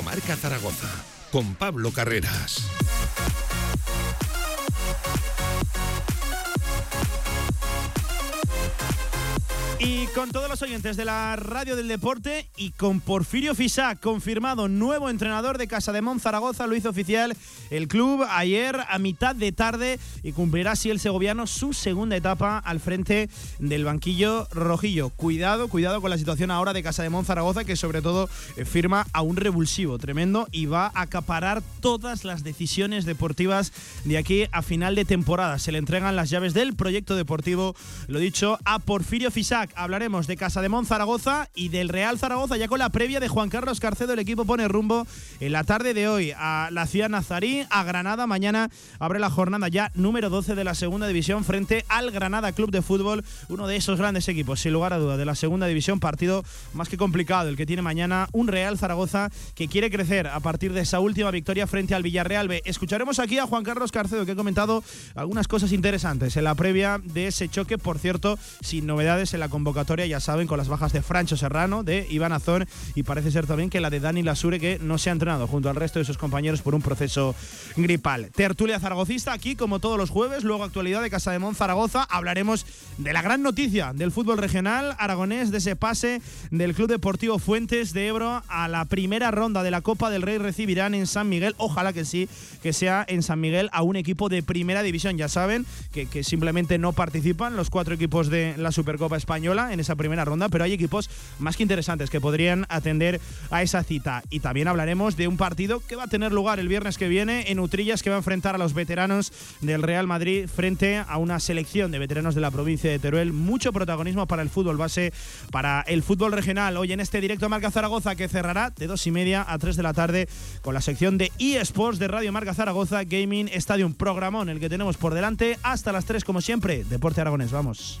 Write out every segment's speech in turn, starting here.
Directo Marca Zaragoza con Pablo Carreras. Con todos los oyentes de la radio del deporte y con Porfirio Fisac, confirmado nuevo entrenador de Casa de Zaragoza, lo hizo oficial el club ayer a mitad de tarde y cumplirá así el segoviano su segunda etapa al frente del banquillo rojillo. Cuidado, cuidado con la situación ahora de Casa de Zaragoza, que sobre todo eh, firma a un revulsivo tremendo y va a acaparar todas las decisiones deportivas de aquí a final de temporada. Se le entregan las llaves del proyecto deportivo, lo dicho, a Porfirio Fisac hablaremos de Casa de Mon Zaragoza y del Real Zaragoza, ya con la previa de Juan Carlos Carcedo. El equipo pone rumbo en la tarde de hoy a la ciudad nazarí, a Granada. Mañana abre la jornada ya número 12 de la segunda división frente al Granada Club de Fútbol, uno de esos grandes equipos, sin lugar a duda, de la segunda división. Partido más que complicado el que tiene mañana un Real Zaragoza que quiere crecer a partir de esa última victoria frente al Villarreal B. Escucharemos aquí a Juan Carlos Carcedo, que ha comentado algunas cosas interesantes en la previa de ese choque, por cierto, sin novedades en la convocatoria, ya saben, con las bajas de Francho Serrano, de Iván Azón y parece ser también que la de Dani Lasure, que no se ha entrenado junto al resto de sus compañeros por un proceso gripal. Tertulia zaragocista aquí, como todos los jueves, luego actualidad de Casa de Mon Zaragoza. Hablaremos de la gran noticia del fútbol regional aragonés, de ese pase del Club Deportivo Fuentes de Ebro a la primera ronda de la Copa del Rey recibirán en San Miguel. Ojalá que sí, que sea en San Miguel a un equipo de primera división. Ya saben que, simplemente no participan los cuatro equipos de la Supercopa Española en esa primera ronda, pero hay equipos más que interesantes que podrían atender a esa cita. Y también hablaremos de un partido que va a tener lugar el viernes que viene en Utrillas, que va a enfrentar a los veteranos del Real Madrid frente a una selección de veteranos de la provincia de Teruel. Mucho protagonismo para el fútbol base, para el fútbol regional. Hoy en este directo Marca Zaragoza que cerrará de dos y media a tres de la tarde con la sección de eSports de Radio Marca Zaragoza Gaming Stadium, programón el que tenemos por delante hasta las 3 como siempre. Deporte Aragonés, vamos.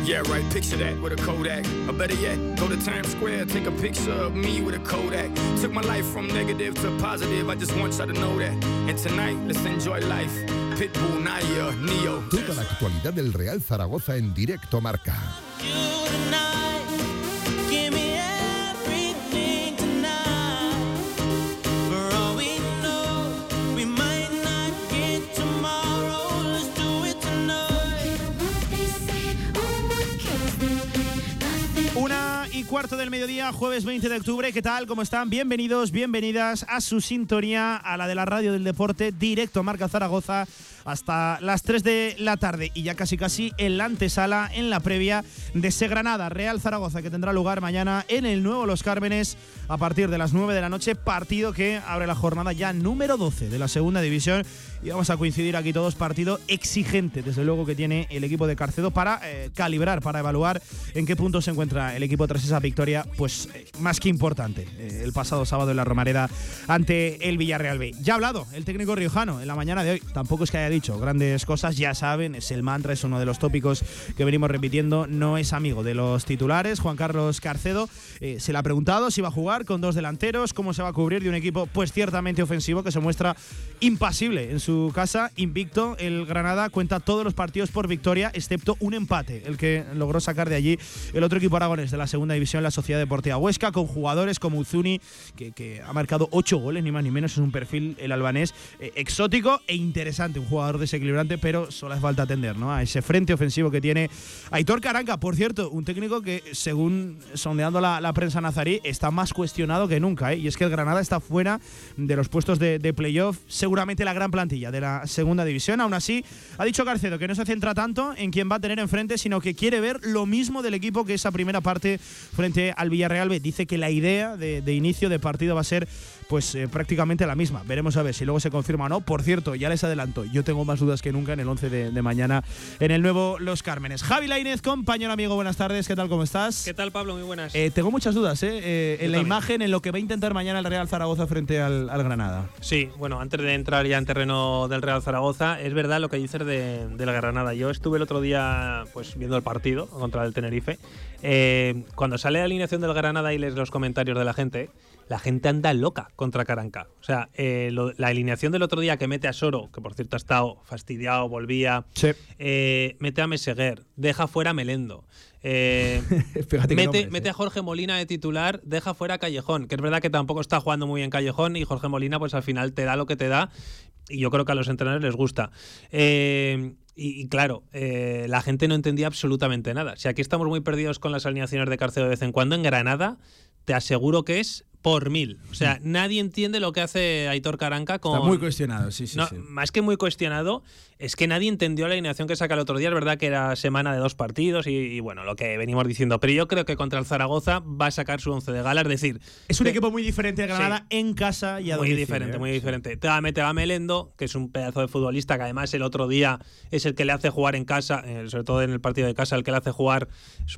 Me not working hard. Yeah, right, picture that with a Kodak. Or better yet, go to Times Square, take a picture of me with a Kodak. Took my life from negative to positive, I just want y'all to know that. And tonight, let's enjoy life. Pitbull, Naya, Neo. Toda la actualidad del Real Zaragoza en directo Marca. Cuarto del mediodía, jueves 20 de octubre. ¿Qué tal? ¿Cómo están? Bienvenidos, bienvenidas a su sintonía, a la de la radio del deporte, directo Marca Zaragoza, hasta las 3 de la tarde. Y ya casi casi en la antesala, en la previa de Segranada, Real Zaragoza, que tendrá lugar mañana en el Nuevo Los Cármenes a partir de las 9 de la noche. Partido que abre la jornada ya número 12 de la segunda división. Y vamos a coincidir aquí todos, partido exigente, desde luego, que tiene el equipo de Carcedo para eh, calibrar, para evaluar en qué punto se encuentra el equipo tras esa victoria, pues eh, más que importante, eh, el pasado sábado en la Romareda ante el Villarreal B. Ya ha hablado el técnico riojano en la mañana de hoy. Tampoco es que haya dicho grandes cosas, ya saben, es el mantra, es uno de los tópicos que venimos repitiendo, no es amigo de los titulares. Juan Carlos Carcedo eh, se le ha preguntado si va a jugar con dos delanteros, cómo se va a cubrir de un equipo pues ciertamente ofensivo que se muestra impasible en su casa, invicto. El Granada cuenta todos los partidos por victoria, excepto un empate, el que logró sacar de allí el otro equipo aragonés de la segunda división, la Sociedad Deportiva Huesca, con jugadores como Uzuni, que, ha marcado ocho goles, ni más ni menos, es un perfil el albanés eh, exótico e interesante, un jugador desequilibrante, pero solo hace falta atender ¿no? a ese frente ofensivo que tiene Aitor Caranca, por cierto, un técnico que según sondeando la, prensa nazarí está más cuestionado que nunca, ¿eh? y es que el Granada está fuera de los puestos de, de playoff, seguramente la gran plantilla de la segunda división, aún así ha dicho Carcedo que no se centra tanto en quién va a tener enfrente, sino que quiere ver lo mismo del equipo que esa primera parte frente al Villarreal Dice que la idea de, inicio de partido va a ser pues eh, prácticamente la misma. Veremos a ver si luego se confirma o no. Por cierto, ya les adelanto, yo tengo más dudas que nunca en el 11 de, mañana en el nuevo Los Cármenes. Javi Lainez, compañero amigo, buenas tardes. ¿Qué tal? ¿Cómo estás? ¿Qué tal, Pablo? Muy buenas. Eh, tengo muchas dudas eh, en la imagen, en lo que va a intentar mañana el Real Zaragoza frente al, Granada. Sí, bueno, antes de entrar ya en terreno del Real Zaragoza, es verdad lo que dices de, de la Granada. Yo estuve el otro día pues viendo el partido contra el Tenerife eh, cuando sale la alineación del Granada y lees los comentarios de la gente, la gente anda loca contra Caranca. O sea, eh, la alineación del otro día que mete a Soro, que por cierto ha estado fastidiado, volvía, eh, mete a Meseguer, deja fuera a Melendo. mete, mete, a Jorge Molina de titular, deja fuera a Callejón, que es verdad que tampoco está jugando muy bien Callejón y Jorge Molina pues al final te da lo que te da y yo creo que a los entrenadores les gusta. Eh, y, claro, eh, la gente no entendía absolutamente nada. Si aquí estamos muy perdidos con las alineaciones de Carceo de vez en cuando, en Granada te aseguro que es por mil. O sea, mm. nadie entiende lo que hace Aitor Caranca con. Está muy cuestionado, sí, sí, sí. Más que muy cuestionado, es que nadie entendió la alineación que saca el otro día. Es verdad que era semana de dos partidos y, bueno, lo que venimos diciendo. Pero yo creo que contra el Zaragoza va a sacar su once de gala. Es decir. Es un equipo muy diferente de Granada en casa y a Muy diferente, muy ¿eh? diferente. Te va a meter a Melendo, que es un pedazo de futbolista que además el otro día es el que le hace jugar en casa, eh, sobre todo en el partido de casa, el que le hace jugar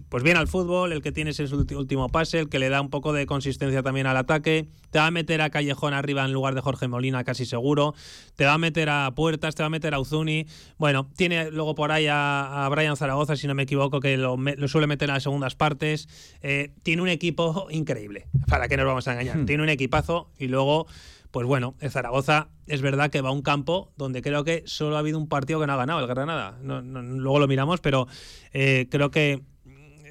pues bien al fútbol, el que tiene ese último pase, el que le da un poco de consistencia también al ataque te va a meter a Callejón arriba en lugar de Jorge Molina, casi seguro, te va a meter a Puertas, te va a meter a Uzuni, bueno, tiene luego por ahí a, Brian Zaragoza, si no me equivoco, que lo, suele meter en las segundas partes, eh, tiene un equipo increíble, para que nos vamos a engañar, hmm. tiene un equipazo y luego pues bueno, el Zaragoza es verdad que va a un campo donde creo que solo ha habido un partido que no ha ganado, el Granada. luego lo miramos, pero eh, creo que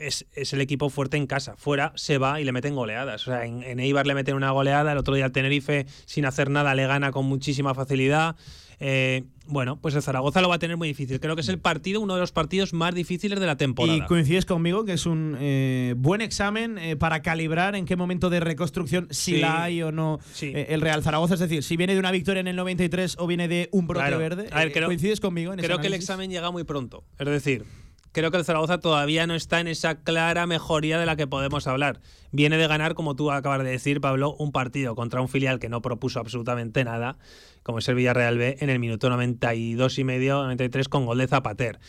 es, el equipo fuerte en casa. Fuera se va y le meten goleadas. O sea, en, Eibar le meten una goleada, el otro día al Tenerife sin hacer nada le gana con muchísima facilidad. Eh, bueno, pues el Zaragoza lo va a tener muy difícil. Creo que es el partido, uno de los partidos más difíciles de la temporada. Y coincides conmigo que es un eh, buen examen eh, para calibrar en qué momento de reconstrucción, si la hay o no, el Real Zaragoza. Es decir, si viene de una victoria en el 93 o viene de un brote verde. ¿Coincides conmigo en Creo que el examen llega muy pronto. Es decir, creo que el Zaragoza todavía no está en esa clara mejoría de la que podemos hablar. Viene de ganar, como tú acabas de decir, Pablo, un partido contra un filial que no propuso absolutamente nada, como es el Villarreal B, en el minuto 92 y medio, 93, con gol de Zapater.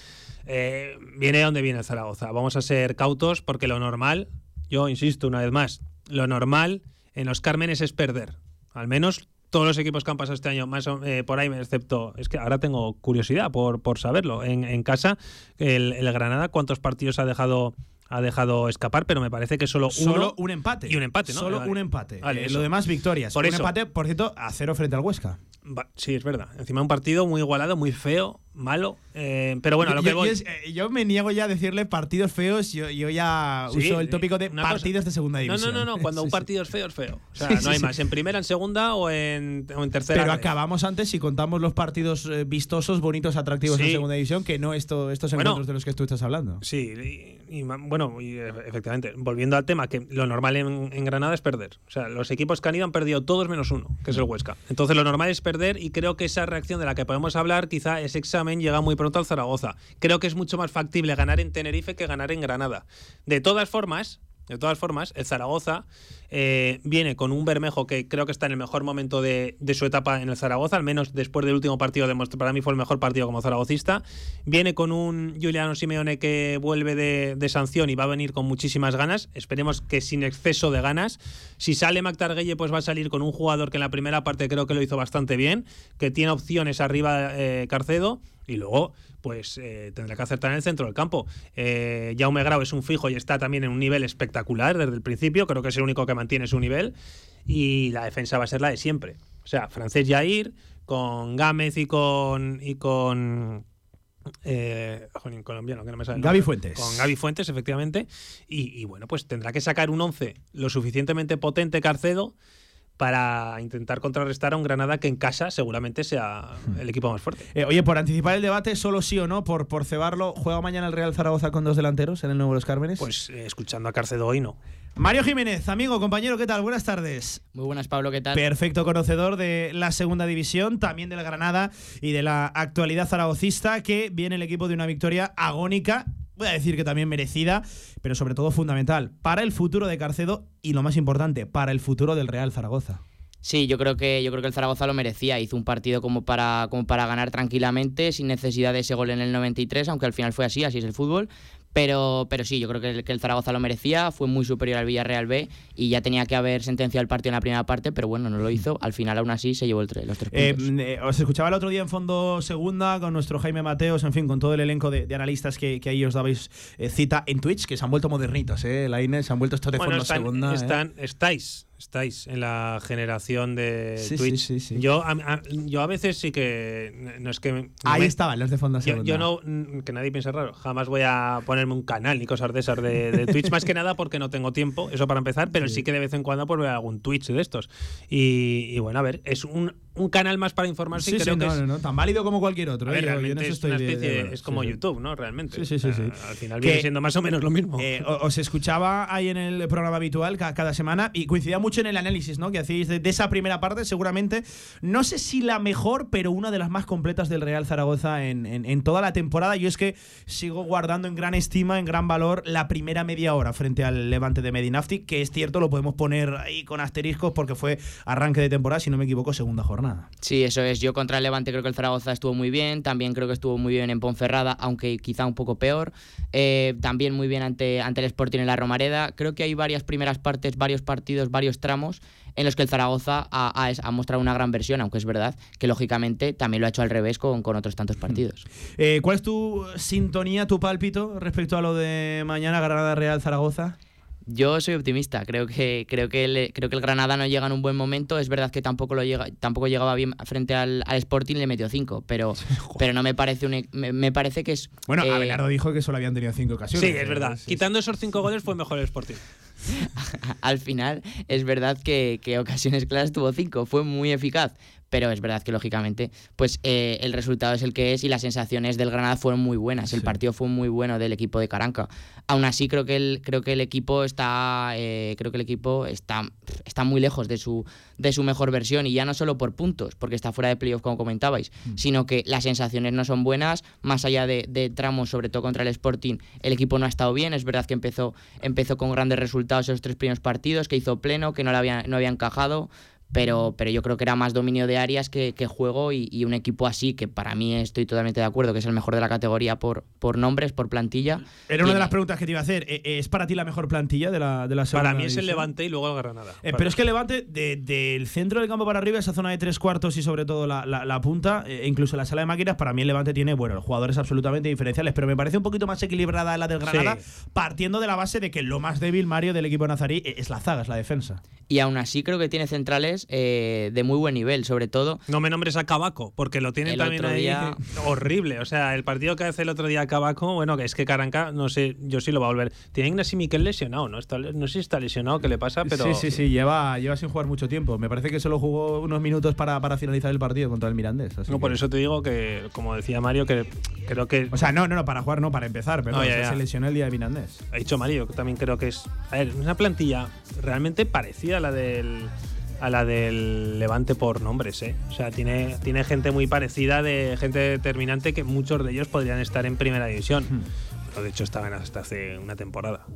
Eh, viene de donde viene el Zaragoza. Vamos a ser cautos porque lo normal, yo insisto una vez más, lo normal en los Cármenes es perder. Al menos todos los equipos que han pasado este año, más eh, por ahí, excepto, es que ahora tengo curiosidad por, por saberlo, en, casa, el, el, Granada, ¿cuántos partidos ha dejado ha dejado escapar, pero me parece que solo, solo un empate. Y un empate, ¿no? Solo un empate. Eh, lo demás, victorias. Por un empate, por cierto, a cero frente al Huesca. Sí, es verdad. Encima un partido muy igualado, muy feo, malo. Eh, pero bueno, a lo que voy. Eh, yo, me niego ya a decirle partidos feos. Yo, yo ya uso el tópico de partidos de segunda división. No, no, no, no. Cuando un partido es feo, es feo. O sea, no hay más. En primera, en segunda o en, o en tercera. Pero acabamos antes si contamos los partidos eh, vistosos, bonitos, atractivos en segunda división, que no esto, estos encuentros de los que tú estás hablando. Sí, y, bueno, y, efectivamente, volviendo al tema, que lo normal en, en, Granada es perder. O sea, los equipos que han ido han perdido todos menos uno, que es el Huesca. Entonces, lo normal es perder y creo que esa reacción de la que podemos hablar quizá es exactamente llega muy pronto al Zaragoza. Creo que es mucho más factible ganar en Tenerife que ganar en Granada. De todas formas, De todas formas, el Zaragoza eh, viene con un Bermejo que creo que está en el mejor momento de, su etapa en el Zaragoza, al menos después del último partido, para mí fue el mejor partido como zaragocista. Viene con un Juliano Simeone que vuelve de, de sanción y va a venir con muchísimas ganas. Esperemos que sin exceso de ganas. Si sale Mactarguelle, pues va a salir con un jugador que en la primera parte creo que lo hizo bastante bien, que tiene opciones arriba eh, Carcedo y luego pues eh, tendrá que acertar en el centro del campo. Eh, Jaume Grau es un fijo y está también en un nivel espectacular desde el principio, creo que es el único que mantiene su nivel y la defensa va a ser la de siempre. O sea, francés Jair con Gámez y con y con eh, colombiano, que no me sale Gaby. Fuentes. Con Gaby Fuentes, efectivamente. Y, y bueno, pues tendrá que sacar un 11 lo suficientemente potente Carcedo para intentar contrarrestar a un Granada que en casa seguramente sea el equipo más fuerte. Eh, oye, por anticipar el debate, solo sí o no, por, por cebarlo, ¿juega mañana el Real Zaragoza con dos delanteros en el Nuevo Los Cármenes? Pues eh, escuchando a Carcedo hoy no. Mario Jiménez, amigo, compañero, ¿qué tal? Buenas tardes. Muy buenas, Pablo, ¿qué tal? Perfecto conocedor de la segunda división, también del Granada y de la actualidad zaragocista, que viene el equipo de una victoria agónica, voy a decir que también merecida, pero sobre todo fundamental para el futuro de Carcedo y lo más importante, para el futuro del Real Zaragoza. Sí, yo creo que yo creo que el Zaragoza lo merecía. Hizo un partido como para, como para ganar tranquilamente, sin necesidad de ese gol en el 93, aunque al final fue así, así es el fútbol. Pero, pero sí, yo creo que el, que el Zaragoza lo merecía, fue muy superior al Villarreal B y ya tenía que haber sentenciado el partido en la primera parte, pero bueno, no lo hizo. Al final, aún así, se llevó el tre- los tres Eh, puntos. eh, os escuchaba el otro día en Fondo Segunda con nuestro Jaime Mateos, en fin, con todo el elenco de, de analistas que, que ahí os dabais eh, cita en Twitch, que se han vuelto modernitos, ¿eh? La Inés, se han vuelto estos de Bueno, Fondo están- Segunda. ¿eh? están- estáis, estáis en la generación de Sí, Twitch. sí, sí, sí. Yo, a, a- yo a veces sí que no es que Ahí me- estaban los de Fondo Yo, no, que nadie piense raro, jamás voy a ponerme un canal ni cosas de esas de, de Twitch, más que nada porque no tengo tiempo, eso para empezar, pero sí, que de vez en cuando pues veo algún Twitch de estos. Y, y bueno, a ver, es un, un canal más para informarse Sí, y sí, creo que no, es, no, no, tan válido como cualquier otro. a ¿eh? ver, Yo- yo en realmente eso es una estoy de- especie, de acuerdo. es como Sí, sí. YouTube, ¿no? Realmente. Sí, sí, sí, sí. Al final Que- viene siendo más o menos lo mismo. Eh, os escuchaba ahí en el programa habitual ca- cada semana y coincidía mucho en el análisis ¿no? que hacéis de, de esa primera parte, seguramente, no sé si la mejor, pero una de las más completas del Real Zaragoza en, en- en toda la temporada. Yo es que sigo guardando en gran estima, en gran valor, la primera media hora frente al Levante de Medinafti, que es cierto, lo podemos poner ahí con asteriscos porque fue arranque de temporada, si no me equivoco, segunda jornada. Sí, eso es. Yo contra el Levante creo que el Zaragoza estuvo muy bien. También creo que estuvo muy bien en Ponferrada, aunque quizá un poco peor. Eh, también muy bien ante, ante el Sporting en la Romareda. Creo que hay varias primeras partes, varios partidos, varios tramos en los que el Zaragoza ha, ha- ha mostrado una gran versión, aunque es verdad que lógicamente también lo ha hecho al revés con, con otros tantos partidos. Eh, ¿Cuál es tu sintonía, tu pálpito respecto a lo de mañana Granada Real Zaragoza? Yo soy optimista, creo que creo que el, creo que el Granada no llega en un buen momento, es verdad que tampoco lo llega tampoco llegaba bien frente al, al Sporting le metió 5, pero pero no me parece un, e- me, me parece que es Bueno, eh, Abelardo dijo que solo habían tenido cinco ocasiones. sí, es verdad. Sí, sí. Quitando esos cinco goles fue mejor el Sporting. al final es verdad que, que ocasiones claras tuvo 5, fue muy eficaz, pero es verdad que lógicamente pues eh, el resultado es el que es y las sensaciones del Granada fueron muy buenas, el Sí. partido fue muy bueno del equipo de Caranca. Aún así creo que el, creo que el equipo está eh, creo que el equipo está, está muy lejos de su, de su mejor versión. Y ya no solo por puntos, porque está fuera de playoff como comentabais, sino que las sensaciones no son buenas, más allá de, de tramos, sobre todo contra el Sporting, el equipo no ha estado bien, es verdad que empezó, empezó con grandes resultados esos tres primeros partidos, que hizo pleno, que no, le había, no había encajado, pero, pero yo creo que era más dominio de áreas que, que juego y, y un equipo así, que para mí estoy totalmente de acuerdo, que es el mejor de la categoría por, por nombres, por plantilla. Era una de las preguntas que te iba a hacer. Eh, ¿Es para ti la mejor plantilla de la, de la segunda Para mí es el? Levante y luego el Granada. Eh, pero es que el Levante, de- del centro del campo para arriba, esa zona de tres cuartos y sobre todo la, la- la punta, eh, incluso la sala de máquinas, para mí el Levante tiene, bueno, los jugadores absolutamente diferenciales, pero me parece un poquito más equilibrada la del Granada, Sí. partiendo de la base de que lo más débil, Mario, del equipo nazarí eh, es la zaga, es la defensa. Y aún así creo que tiene centrales eh, de muy buen nivel, sobre todo No me nombres a Cabaco, porque lo tienen El también otro ahí día- horrible. O sea, el partido que hace el otro día Cabaco, bueno, que es que Caranca, no sé, yo sí lo va a volver. Tiene Ignasi Miquel lesionado, ¿no? Está, no sé si está lesionado, qué le pasa, pero. Sí, sí, sí, lleva, lleva sin jugar mucho tiempo. Me parece que solo jugó unos minutos para, para finalizar el partido contra el Mirandés. así No, por eso te digo que, como decía Mario, que creo que. O sea, no, no, no, para jugar no, para empezar, pero No, ya, ya. se lesionó el día de Mirandés. ha dicho Mario, también creo que es. A ver, una plantilla realmente parecida a la del. A la del Levante por nombres, ¿eh? O sea, tiene, tiene gente muy parecida, de gente determinante, que muchos de ellos podrían estar en primera división. Hmm. Pero de hecho estaban hasta hace una temporada.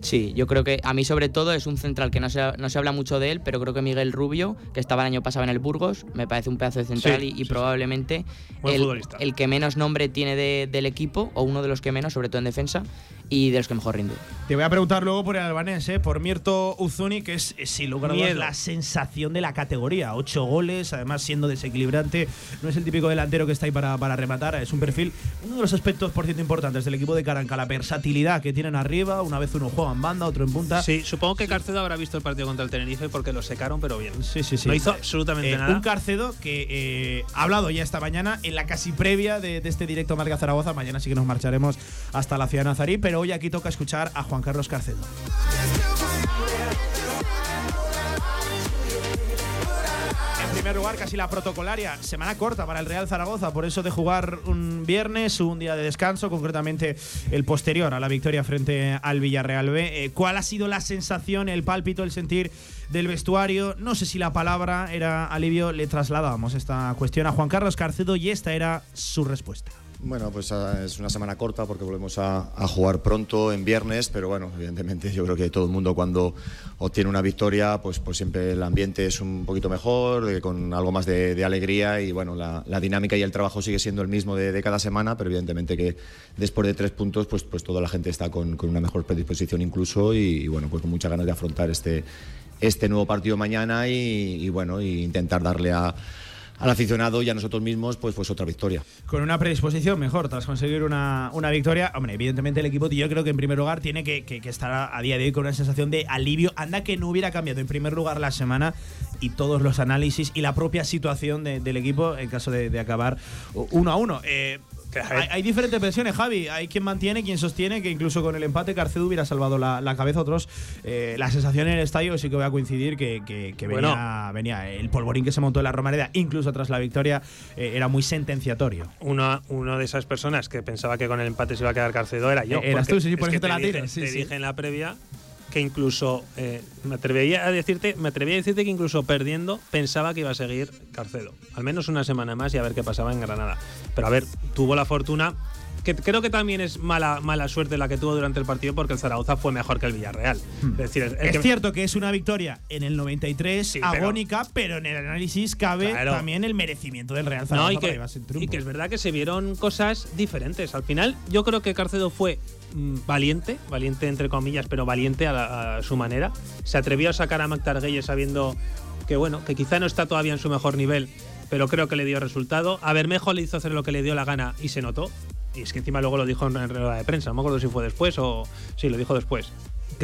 Sí, yo creo que a mí sobre todo es un central que no se, no se habla mucho de él, pero creo que Miguel Rubio, que estaba el año pasado en el Burgos, me parece un pedazo de central Sí, y, y sí, sí. probablemente el, que menos nombre tiene de- del equipo, o uno de los que menos, sobre todo en defensa, y de los que mejor rinde. Te voy a preguntar luego por el albanés, ¿eh? por Mirto Uzuni, que es, eh, sin lugar a dudas la sensación de la categoría. Ocho goles, además siendo desequilibrante. No es el típico delantero que está ahí para, para rematar, es un perfil. Uno de los aspectos, por cierto, importantes del equipo de Caranca, la versatilidad que tienen arriba. Una vez uno juega en banda, otro en punta. Sí, supongo que Carcedo habrá visto el partido contra el Tenerife porque lo secaron, pero bien. Sí, sí, sí. No hizo absolutamente Eh, nada. Un Carcedo que eh, ha hablado ya esta mañana en la casi previa de, de este directo Marca Zaragoza. Mañana sí que nos marcharemos hasta la ciudad de Nazarí, pero hoy aquí toca escuchar a Juan Carlos Carcedo. En primer lugar, casi la protocolaria. Semana corta para el Real Zaragoza, por eso de jugar un viernes, un día de descanso, concretamente el posterior a la victoria frente al Villarreal B. Eh, ¿Cuál ha sido la sensación, el pálpito, el sentir del vestuario? No sé si la palabra era alivio, le trasladábamos esta cuestión a Juan Carlos Carcedo y esta era su respuesta. Bueno, pues ah, es una semana corta porque volvemos a, jugar pronto en viernes, pero bueno, evidentemente yo creo que todo el mundo cuando obtiene una victoria, pues, pues siempre el ambiente es un poquito mejor, eh, con algo más de, alegría y bueno, la, dinámica y el trabajo sigue siendo el mismo de, cada semana, pero evidentemente que después de tres puntos, pues, pues toda la gente está con, una mejor predisposición incluso y, y bueno, pues con muchas ganas de afrontar este, este nuevo partido mañana y, y bueno, y intentar darle a al aficionado y a nosotros mismos, pues, pues otra victoria. Con una predisposición mejor tras conseguir una, una victoria. Hombre, evidentemente el equipo, yo creo que en primer lugar tiene que, que- estar a, día de hoy con una sensación de alivio. Anda que no hubiera cambiado en primer lugar la semana y todos los análisis y la propia situación de- del equipo en caso de, de acabar uno a uno. Eh, hay, hay diferentes versiones, Javi. Hay quien mantiene, quien sostiene que incluso con el empate Carcedo hubiera salvado la, la cabeza. Otros, eh, la sensación en el estadio sí que voy a coincidir que, que- que Bueno. venía, venía el polvorín que se montó en la Romareda, incluso tras la victoria, eh, era muy sentenciatorio. Una, una de esas personas que pensaba que con el empate se iba a quedar Carcedo era yo. Eh, eras tú, sí, sí, por eso te la sí, te sí. dije en la previa que incluso eh, me atrevería a decirte, me atrevería a decirte que incluso perdiendo pensaba que iba a seguir Carcedo. Al menos una semana más y a ver qué pasaba en Granada. Pero a ver, tuvo la fortuna. Que creo que también es mala, mala suerte la que tuvo durante el partido porque el Zaragoza fue mejor que el Villarreal. Es decir, el- el Es que- cierto que es una victoria en el 93 Sí, pero- agónica, pero, en el análisis cabe Claro. también el merecimiento del Real Zaragoza No, y que, y que es verdad que se vieron cosas diferentes. Al final, yo creo que Carcedo fue valiente, valiente entre comillas, pero valiente a, la- su manera. Se atrevió a sacar a McTarguelles sabiendo que, bueno, que quizá no está todavía en su mejor nivel, pero creo que le dio resultado. A Bermejo le hizo hacer lo que le dio la gana y se notó. Y es que encima luego lo dijo en rueda de prensa, no me acuerdo si fue después o. Sí, lo dijo después.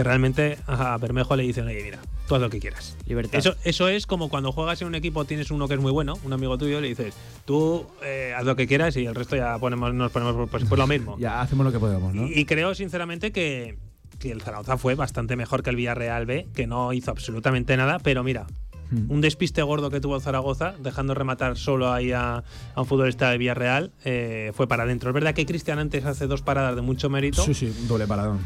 Que realmente a Bermejo le dicen, oye, mira, tú haz lo que quieras. Libertad. Eso, eso es como cuando juegas en un equipo, tienes uno que es muy bueno, un amigo tuyo, le dices, tú eh, haz lo que quieras y el resto ya ponemos, nos ponemos pues, pues lo mismo. Ya hacemos lo que podemos, ¿no? y, y creo sinceramente que, que el Zaragoza fue bastante mejor que el Villarreal B, que no hizo absolutamente nada, pero mira, Hmm. un despiste gordo que tuvo el Zaragoza, dejando rematar solo ahí a, a un futbolista de Villarreal, eh, fue para adentro. Es verdad que Cristian antes hace dos paradas de mucho mérito. Sí, sí, doble paradón.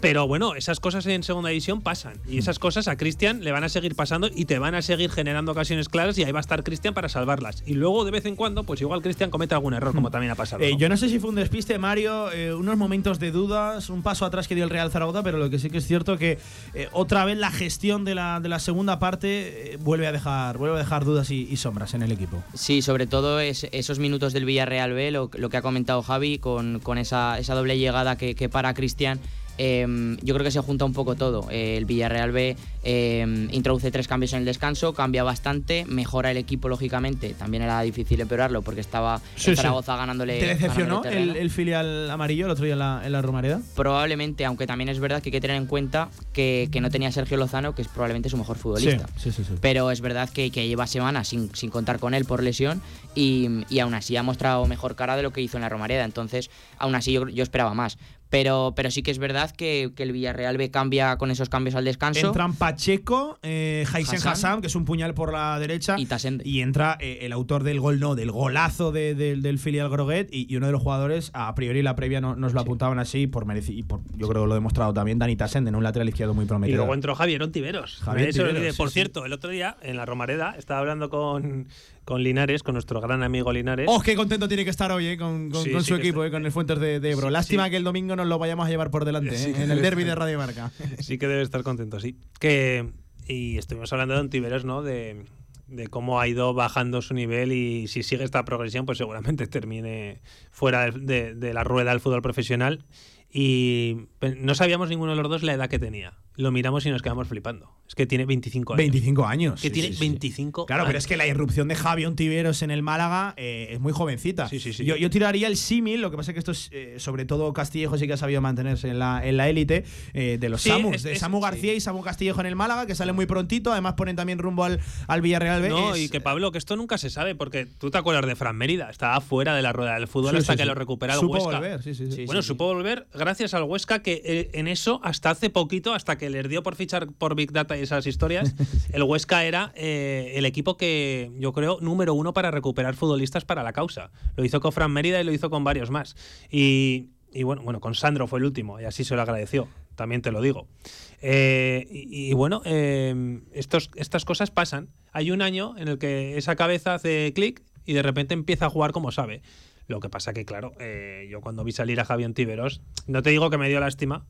Pero bueno, esas cosas en segunda división pasan. Y esas cosas a Cristian le van a seguir pasando y te van a seguir generando ocasiones claras y ahí va a estar Cristian para salvarlas. Y luego, de vez en cuando, pues igual Cristian comete algún error, como también ha pasado. Eh, yo no sé si fue un despiste, Mario, eh, unos momentos de dudas, un paso atrás que dio el Real Zaragoza, pero lo que sí que es cierto que eh, otra vez la gestión de la, de la segunda parte eh, vuelve a dejar vuelve a dejar dudas y, y sombras en el equipo. Sí, sobre todo es- esos minutos del Villarreal B, lo, lo que ha comentado Javi, con, con esa, esa doble llegada que, que para Cristian. Eh, yo creo que se junta un poco todo. El Villarreal B eh, introduce tres cambios en el descanso, cambia bastante, mejora el equipo lógicamente. También era difícil empeorarlo porque estaba Sí, el sí. Zaragoza ganándole. ¿Te decepcionó ganándole el, el filial amarillo el otro día en la, en la Romareda? Probablemente, aunque también es verdad que hay que tener en cuenta que, que no tenía Sergio Lozano, que es probablemente su mejor futbolista. sí. Pero es verdad que, que lleva semanas sin, sin contar con él por lesión y, y aún así ha mostrado mejor cara de lo que hizo en la Romareda. Entonces, aún así yo, yo esperaba más. Pero, pero sí que es verdad que, que el Villarreal B cambia con esos cambios al descanso. Entran Pacheco, eh, Haisen Hassan. Que es un puñal por la derecha. Y. Y entra eh, el autor del gol, no, del golazo de- de- del filial Groguet. Y, y uno de los jugadores, a priori la previa no- nos lo apuntaban así, por mereci- y por, yo creo que lo ha demostrado también, Dani Tasende, en un lateral izquierdo muy Y prometedor. luego entró Javier Ontiveros. Javier Ontiveros, sí, Por sí. cierto, el otro día en la Romareda estaba hablando con, con Linares, con nuestro gran amigo Linares. ¡Oh, qué contento tiene que estar hoy eh, con, con- Sí, con sí su equipo, eh, con el Fuentes de, de Ebro! Sí, Lástima que el domingo nos lo vayamos a llevar por delante eh, en el derby de. Radio Marca. Sí que debe estar contento, sí. Que, y estuvimos hablando de Ontiveros, ¿no? De, de cómo ha ido bajando su nivel y si sigue esta progresión, pues seguramente termine fuera de, de- de la rueda del fútbol profesional. Y no sabíamos ninguno de los dos la edad que tenía. Lo miramos y nos quedamos flipando. Es que tiene 25 años. 25 años. Que sí, tiene sí, sí. 25 Claro, pero es que la irrupción de Javi Ontiveros en el Málaga eh, es muy jovencita. Sí, sí, sí. Yo, yo tiraría el símil, lo que pasa es que esto es, eh, sobre todo Castillejo sí que ha sabido mantenerse en la en la élite eh, de los Samus, es- de es- Samu García y Samu Castillejo en el Málaga, que sale muy prontito, además ponen también rumbo al, al Villarreal B. No, y que Pablo, que esto nunca se sabe, porque tú te acuerdas de Fran Mérida, estaba fuera de la rueda del fútbol hasta sí, que sí. lo recupera el Supo Huesca. volver, sí, sí, sí. bueno, supo volver gracias al Huesca, que eh, en eso, hasta hace poquito, hasta que les dio por fichar por Big Data y esas historias, el Huesca era eh, el equipo que yo creo número uno para recuperar futbolistas para la causa. Lo hizo con Fran Mérida y lo hizo con varios más. Y, y bueno, bueno, con Sandro fue el último, y así se lo agradeció, también te lo digo. Eh, y, y bueno, eh, estos, estas cosas pasan. Hay un año en el que esa cabeza hace clic y de repente empieza a jugar como sabe. Lo que pasa que, claro, eh, yo cuando vi salir a Javi Ontiveros, no te digo que me dio lástima,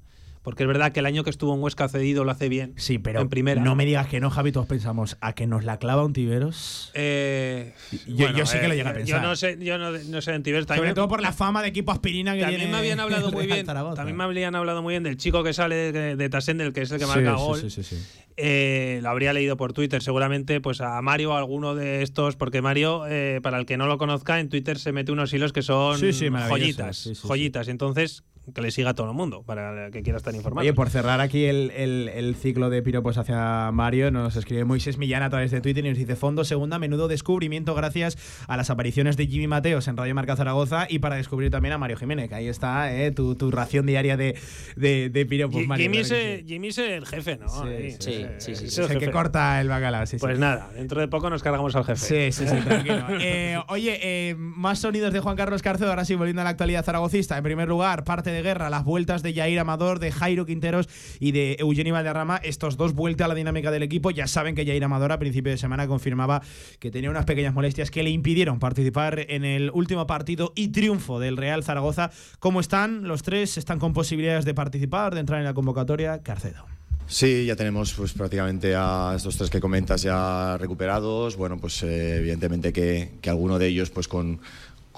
porque es verdad que el año que estuvo en Huesca cedido lo hace bien. Sí, pero en primera. no me digas que no, Javi, todos pensamos a que nos la clava Ontiveros. Eh, Yo- yo sí que lo llegué a Yo pensar. no sé, yo no, no sé de Ontiveros. Sobre También, todo por la fama de equipo aspirina que también tiene me habían hablado muy bien. También me habían hablado muy bien del chico que sale de, de Tasendel, que es el que Sí, marca sí, gol. sí, sí, sí. Eh, lo habría leído por Twitter, seguramente pues a Mario a alguno de estos, porque Mario, eh, para el que no lo conozca, en Twitter se mete unos hilos que son Sí, sí, joyitas, sí, sí, sí. joyitas. Entonces, que le siga a todo el mundo, para el que quiera estar informado. Oye, por cerrar aquí el, el- el ciclo de piropos hacia Mario, nos escribe Moisés Millán a través de Twitter y nos dice Fondo segunda, menudo descubrimiento gracias a las apariciones de Jimmy Mateos en Radio Marca Zaragoza y para descubrir también a Mario Jiménez, que ahí está eh, tu, tu ración diaria de, de, de piropos, Mario. Jimmy, es, Jimmy es el jefe, ¿no? Sí, sí, sí, sí, es sí. el Es el que corta el bacalao, sí, sí. Pues nada, dentro de poco nos cargamos al jefe. Sí, sí, sí, tranquilo. Eh, oye, eh, más sonidos de Juan Carlos Carcedo, ahora sí, volviendo a la actualidad zaragocista. En primer lugar, parte de guerra, las vueltas de Yair Amador, de Jairo Quinteros y de Eugenio Valderrama. Estos dos vueltas a la dinámica del equipo. Ya saben que Yair Amador a principio de semana confirmaba que tenía unas pequeñas molestias que le impidieron participar en el último partido y triunfo del Real Zaragoza. ¿Cómo están los tres? ¿Están con posibilidades de participar, de entrar en la convocatoria? Carcedo. Sí, ya tenemos pues prácticamente a estos tres que comentas ya recuperados. Bueno, pues eh, evidentemente que, que alguno de ellos pues con,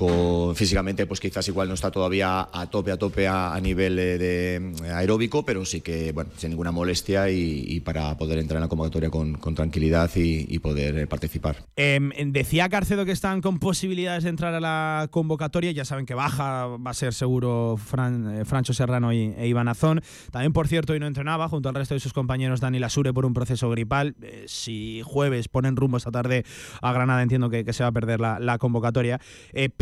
con- físicamente pues quizás igual no está todavía a tope a tope a, nivel eh, de eh, aeróbico, pero sí que bueno sin ninguna molestia y, para poder entrar en la convocatoria con, tranquilidad y, poder eh, participar. Em, decía Carcedo que están con posibilidades de entrar a la convocatoria. Ya saben que baja va a ser seguro Fran- eh, Francho Serrano y, e Iván Azón. También, por cierto, hoy no entrenaba junto al resto de sus compañeros Dani Lasure por un proceso gripal. Eh, si jueves ponen rumbo esta tarde a Granada, entiendo que, se va a perder la, convocatoria.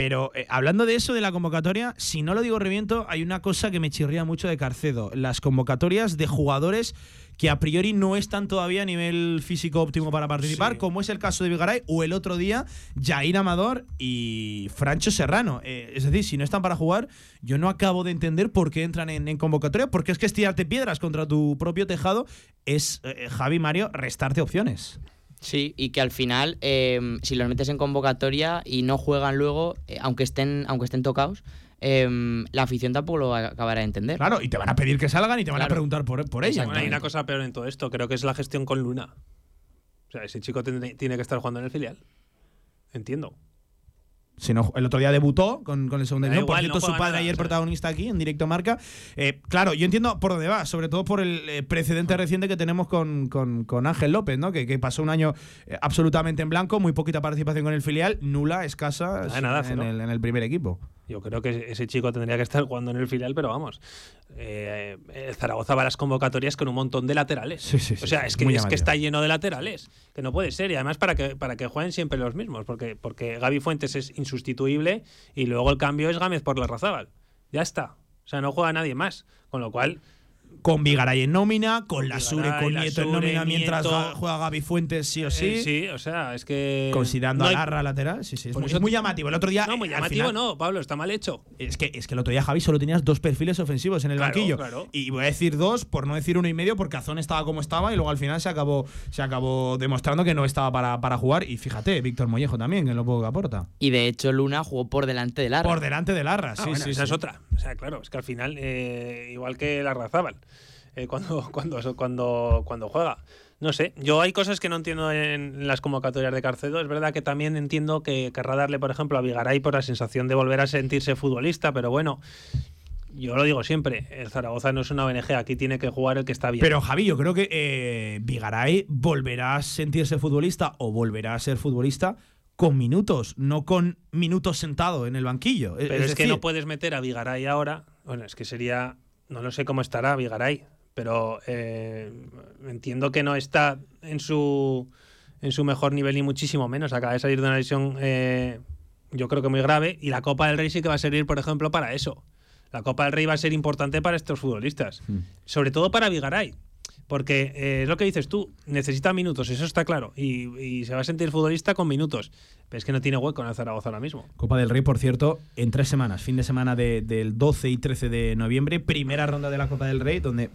Pero eh, hablando de eso, de la convocatoria, si no lo digo reviento, hay una cosa que me chirría mucho de Carcedo. Las convocatorias de jugadores que a priori no están todavía a nivel físico óptimo para participar, Sí. como es el caso de Vigaray o el otro día Jair Amador y Francho Serrano. Eh, es decir, si no están para jugar, yo no acabo de entender por qué entran en, en convocatoria, porque es que estirarte piedras contra tu propio tejado es, eh, Javi Mario, restarte opciones. Sí, y que al final, eh, si los metes en convocatoria y no juegan luego, eh, aunque estén aunque estén tocados, eh, la afición tampoco lo acabará de entender. Claro, y te van a pedir que salgan y te van a preguntar por, por ella. Bueno, hay una cosa peor en todo esto, creo que es la gestión con Luna. O sea, ese chico tiene, tiene que estar jugando en el filial. Entiendo. Si no, el otro día debutó con, con el segundo división. Por cierto, no su padre nada, ayer o sea. protagonista aquí en directo marca. Eh, claro, yo entiendo por dónde va, sobre todo por el eh, precedente reciente que tenemos con, con- con Ángel López, ¿no? Que, que pasó un año eh, absolutamente en blanco, muy poquita participación con el filial, nula, escasa Nada, nada, en, el, en el primer equipo. Yo creo que ese chico tendría que estar jugando en el filial, pero vamos. eh, el Zaragoza va a las convocatorias con un montón de laterales. Sí, sí, sí, o sea, es que, es que está lleno de laterales. Que no puede ser. Y además para que, para que jueguen siempre los mismos. Porque, porque Gaby Fuentes es insustituible y luego el cambio es Gámez por la Razábal. Ya está. O sea, no juega nadie más. Con lo cual, con Vigaray en nómina, con la Sure, con la Nieto en nómina mientras Nieto. juega Gaby Fuentes sí o sí. Eh, sí, o sea, es que. Considerando no a hay- Larra lateral, sí, sí, es muy, es muy llamativo. El otro día. No, muy eh, llamativo final- no, Pablo, está mal hecho. Es que, es que el otro día, Javi, solo tenías dos perfiles ofensivos en el Claro, banquillo. claro. Y voy a decir dos, por no decir uno y medio, porque Azón estaba como estaba y luego al final se acabó, se acabó demostrando que no estaba para, para jugar. Y fíjate, Víctor Mollejo también, que es lo poco que aporta. Y de hecho, Luna jugó por delante de Larra. Por delante de Larra, sí, Ah, bueno, sí. esa sí. es otra. O sea, claro, es que al final, eh, igual que la Razábal, eh, cuando, cuando, cuando, cuando juega. No sé, yo hay cosas que no entiendo en las convocatorias de Carcedo. Es verdad que también entiendo que querrá darle, por ejemplo, a Vigaray por la sensación de volver a sentirse futbolista, pero bueno, yo lo digo siempre, el Zaragoza no es una ONG, aquí tiene que jugar el que está bien. Pero Javi, yo creo que eh, Vigaray volverá a sentirse futbolista o volverá a ser futbolista con minutos, no con minutos sentado en el banquillo. Pero es, que decir, no puedes meter a Vigaray ahora. Bueno, es que sería. No lo sé cómo estará Vigaray, pero eh, entiendo que no está en su en su mejor nivel ni muchísimo menos. Acaba de salir de una lesión, eh, yo creo que muy grave, y la Copa del Rey sí que va a servir, por ejemplo, para eso. La Copa del Rey va a ser importante para estos futbolistas, Hmm. sobre todo para Vigaray. Porque eh, es lo que dices tú, necesita minutos, eso está claro. Y, y se va a sentir futbolista con minutos. Pero es que no tiene hueco en el Zaragoza ahora mismo. Copa del Rey, por cierto, en tres semanas, fin de semana de- del 12 y 13 de noviembre, primera ronda de la Copa del Rey, donde,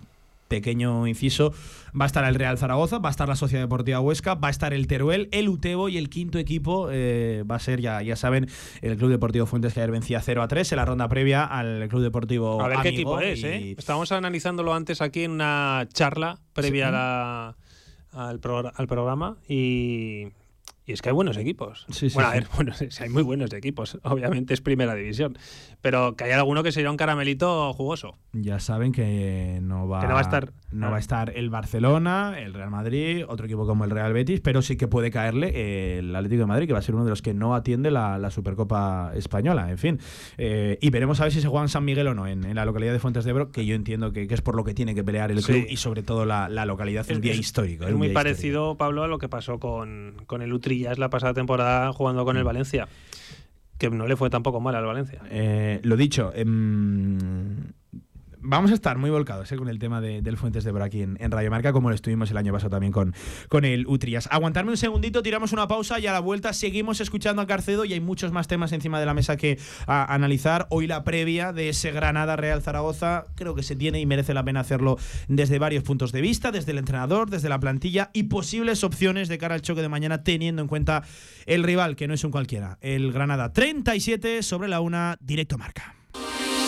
pequeño inciso, va a estar el Real Zaragoza, va a estar la Sociedad Deportiva Huesca, va a estar el Teruel, el Utebo y el quinto equipo eh, va a ser, ya, ya saben, el Club Deportivo Fuentes que ayer vencía 0 a 3 en la ronda previa al Club Deportivo A ver qué equipo es, ¿eh? Estábamos analizándolo antes aquí en una charla previa a la- al, al programa y, y es que hay buenos equipos. Sí, sí, bueno, a sí. ver, bueno, hay muy buenos equipos. Obviamente es primera división. Pero que hay alguno que sería un caramelito jugoso. Ya saben que no va, Que no va a estar. no Ah. va a estar el Barcelona, el Real Madrid, otro equipo como el Real Betis, pero sí que puede caerle el Atlético de Madrid, que va a ser uno de los que no atiende la, la Supercopa Española. En fin. Eh, y veremos a ver si se juega en San Miguel o no, en, en la localidad de Fuentes de Ebro, que yo entiendo que, que es por lo que tiene que pelear el Sí. club y sobre todo la, la localidad. un día histórico. Es muy parecido, Pablo, a lo que pasó con, con el Utrillas la pasada temporada jugando Mm. con el Valencia. Que no le fue tampoco mal al Valencia. Eh, lo dicho, em, vamos a estar muy volcados eh, con el tema de- del Fuentes de Ebro aquí en, Radio Marca, como lo estuvimos el año pasado también con, con el Utrillas. Aguantarme un segundito, tiramos una pausa y a la vuelta seguimos escuchando a Carcedo y hay muchos más temas encima de la mesa que analizar. Hoy la previa de ese Granada Real Zaragoza creo que se tiene y merece la pena hacerlo desde varios puntos de vista, desde el entrenador, desde la plantilla y posibles opciones de cara al choque de mañana teniendo en cuenta el rival, que no es un cualquiera, el Granada 37 sobre la una, directo marca.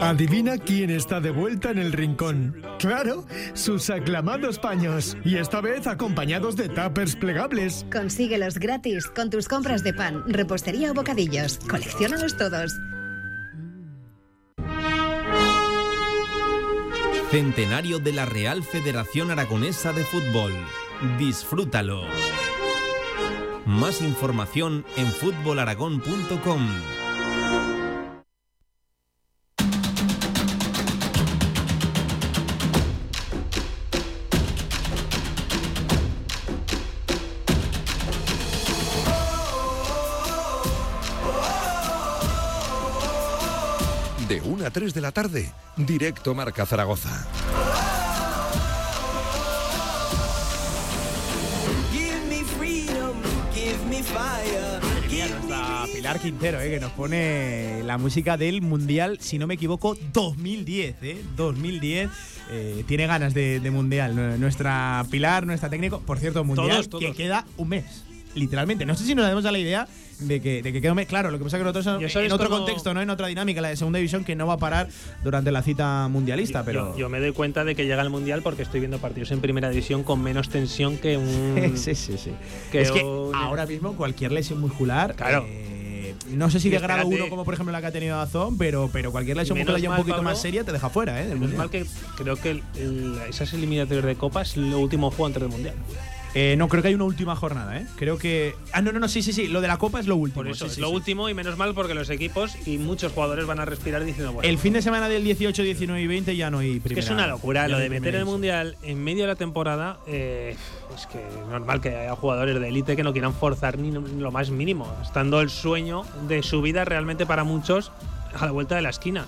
Adivina quién está de vuelta en el rincón. Claro, sus aclamados paños. Y esta vez acompañados de tuppers plegables. Consíguelos gratis con tus compras de pan, repostería o bocadillos. Colecciónalos todos. Centenario de la Real Federación Aragonesa de Fútbol. Disfrútalo. Más información en fútbolaragón.com. a 3 de la tarde, directo Marca Zaragoza. Pilar Quintero, eh, que nos pone la música del Mundial, si no me equivoco, 2010, ¿eh? 2010. Eh, tiene ganas de, de Mundial. Nu- Nuestra Pilar, nuestra técnico, por cierto, Mundial, Todos, todos. que queda un mes. Literalmente. No sé si nos damos a la idea de que, de que mes. Claro, lo que pasa es que nosotros Yo en, otro contexto, ¿no? En otra dinámica, la de segunda división, que no va a parar durante la cita mundialista, pero. Yo, yo me doy cuenta de que llega el Mundial porque estoy viendo partidos en primera división con menos tensión que un. sí, sí, sí. que es que un- ahora mismo cualquier lesión muscular. Claro. eh, no sé si de grado espérate. 1 como por ejemplo la que ha tenido Azón, pero, pero cualquier lesión muscular ya un poquito Pablo, más seria te deja fuera, ¿eh? del Menos Mundial. mal que creo que el- el- esas eliminatorias de Copa es lo último juego antes del Mundial. Eh, no, creo que hay una última jornada, ¿eh? Creo que. Ah, no, no, no, sí, sí, sí. Lo de la Copa es lo último. Por eso, sí, es sí, lo sí. último y menos mal porque los equipos y muchos jugadores van a respirar diciendo, bueno, El fin de semana del 18, 19 y 20 ya no hay Es primera. que es una locura lo de meter el mundial en medio de la temporada. eh, es que es normal que haya jugadores de élite que no quieran forzar ni lo más mínimo, estando el sueño de su vida realmente para muchos a la vuelta de la esquina.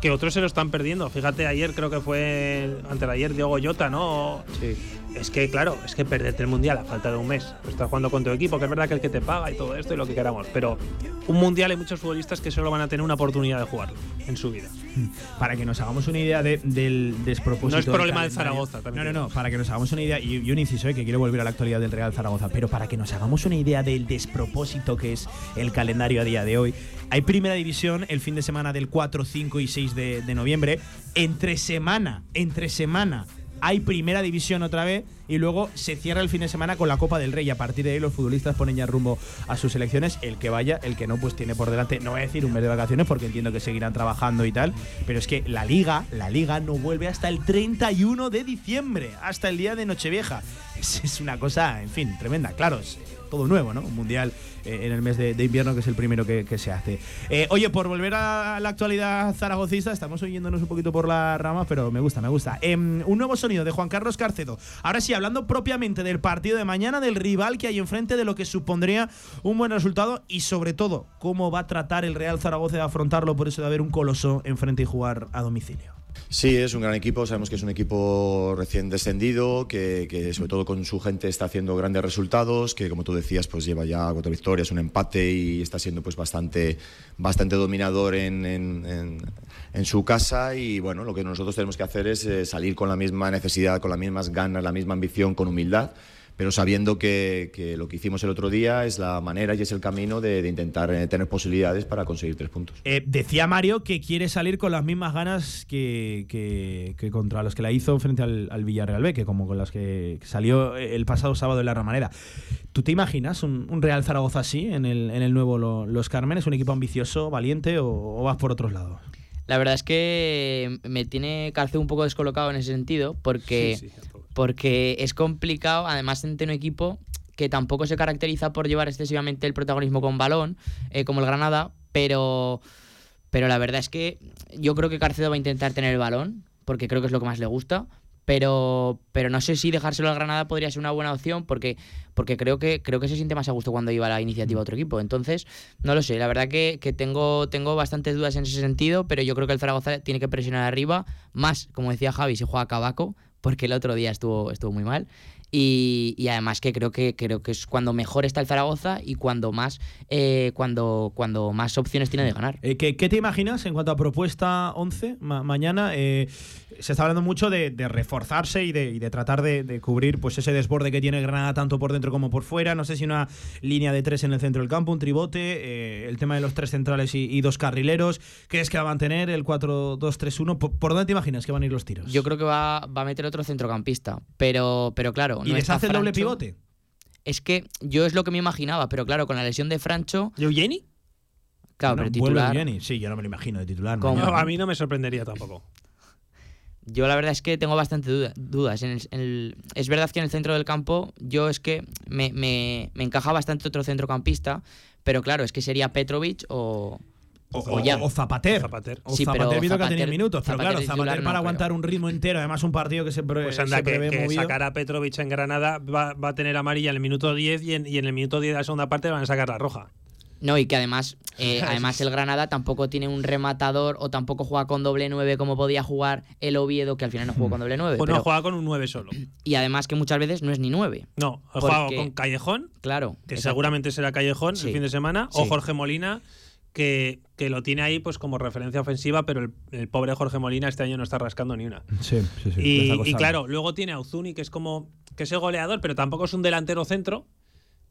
Que otros se lo están perdiendo. Fíjate, ayer creo que fue ante ayer Diego Llota, ¿no? Sí. Es que, claro, es que perderte el mundial a falta de un mes. Pues estás jugando con tu equipo, que es verdad que el que te paga y todo esto y lo que queramos. Pero un mundial hay muchos futbolistas que solo van a tener una oportunidad de jugarlo en su vida. Para que nos hagamos una idea de- del despropósito. No es del problema de calendario. Zaragoza, también No, no, no. Para que nos hagamos una idea. Y, y un inciso, eh, que quiero volver a la actualidad del Real Zaragoza. Pero para que nos hagamos una idea del despropósito que es el calendario a día de hoy. Hay primera división el fin de semana del 4, 5 y 6 de, de noviembre. Entre semana, entre semana. Hay primera división otra vez y luego se cierra el fin de semana con la Copa del Rey. A partir de ahí los futbolistas ponen ya rumbo a sus selecciones. El que vaya, el que no, pues tiene por delante, no voy a decir un mes de vacaciones porque entiendo que seguirán trabajando y tal. Pero es que la liga, la liga no vuelve hasta el 31 de diciembre, hasta el día de Nochevieja. Es, una cosa, en fin, tremenda. Claro, todo nuevo, ¿no? Un mundial eh, en el mes de, invierno que es el primero que, que se hace. Eh, oye, por volver a la actualidad zaragocista, estamos oyéndonos un poquito por la rama, pero me gusta, me gusta. Em, un nuevo sonido de Juan Carlos Carcedo. Ahora sí, hablando propiamente del partido de mañana, del rival que hay enfrente, de lo que supondría un buen resultado y sobre todo, cómo va a tratar el Real Zaragoza de afrontarlo por eso de haber un coloso enfrente y jugar a domicilio. Sí, es un gran equipo. Sabemos que es un equipo recién descendido, que, que sobre todo con su gente está haciendo grandes resultados, que como tú decías, pues lleva ya cuatro victorias, un empate y está siendo pues bastante, bastante dominador en, en- en- su casa. Y bueno, lo que nosotros tenemos que hacer es eh, salir con la misma necesidad, con las mismas ganas, la misma ambición, con humildad. Pero sabiendo que, que lo que hicimos el otro día es la manera y es el camino de, de intentar eh, tener posibilidades para conseguir tres puntos. Eh, decía Mario que quiere salir con las mismas ganas que, que- que contra los que la hizo frente al, al Villarreal B, que como con las que salió el pasado sábado en la Ramanera. ¿Tú te imaginas un, un Real Zaragoza así en el, en el nuevo Lo- Los Cármenes? ¿Un equipo ambicioso, valiente o, o vas por otros lados? La verdad es que me tiene Carceo un poco descolocado en ese sentido, porque, Sí, sí. Porque es complicado, además entre un equipo que tampoco se caracteriza por llevar excesivamente el protagonismo con balón, eh, como el Granada, pero, pero la verdad es que yo creo que Carcedo va a intentar tener el balón, porque creo que es lo que más le gusta. Pero, pero no sé si dejárselo al Granada podría ser una buena opción porque, porque creo, que, creo que se siente más a gusto cuando lleva la iniciativa a otro equipo. Entonces, no lo sé, la verdad que, que tengo, tengo bastantes dudas en ese sentido, pero yo creo que el Zaragoza tiene que presionar arriba, más, como decía Javi, si juega Cabaco, porque el otro día estuvo, estuvo muy mal. Y, y además que creo que creo que es cuando mejor está el Zaragoza y cuando más eh, cuando, cuando más opciones tiene de ganar. Eh, ¿qué, qué te imaginas en cuanto a propuesta 11 ma- mañana? Eh, se está hablando mucho de, de reforzarse y de, y de tratar de, de cubrir pues ese desborde que tiene Granada tanto por dentro como por fuera. No sé si una línea de tres en el centro del campo, un tribote, eh, el tema de los tres centrales y, y dos carrileros. ¿Crees que va a mantener el 4-2-3-1? ¿Por, por dónde te imaginas que van a ir los tiros? Yo creo que va, va a meter otro centrocampista, pero, pero claro. ¿Y no les hace el doble pivote? Es que yo es lo que me imaginaba, pero claro, con la lesión de Francho, ¿Eugeni? claro, pero titular. Eugeni. Sí, yo no me lo imagino de titular. A mí no me sorprendería tampoco. Yo la verdad es que tengo bastante duda- dudas. En el- en el- es verdad que en el centro del campo yo es que me, me- me encaja bastante otro centrocampista, pero claro, es que sería Petrovic o, O, o ya. o Zapater. Zapater. O Sí, Zapater pero que ha tenido Zapater- minutos. Pero Zapater claro, Zapater no, para pero- aguantar un ritmo entero, además un partido que se, pre- Pues se anda, que, prevé que sacar a Petrovic en Granada va, va a tener amarilla en el minuto 10 y en, y en el minuto 10 de la segunda parte van a sacar la roja. No, y que además, eh, además el Granada tampoco tiene un rematador o tampoco juega con doble 9 como podía jugar el Oviedo, que al final no jugó con doble 9. Pues no juega con un 9 solo. y además que muchas veces no es ni 9. No, ha jugado Porque- con Callejón, Claro. que exacto. seguramente será Callejón Sí. el fin de semana, o. Jorge Molina, que, que lo tiene ahí pues como referencia ofensiva, pero el, el pobre Jorge Molina este año no está rascando ni una. Sí, sí, sí. y, claro, luego tiene a Uzuni, que es como que es el goleador, pero tampoco es un delantero centro.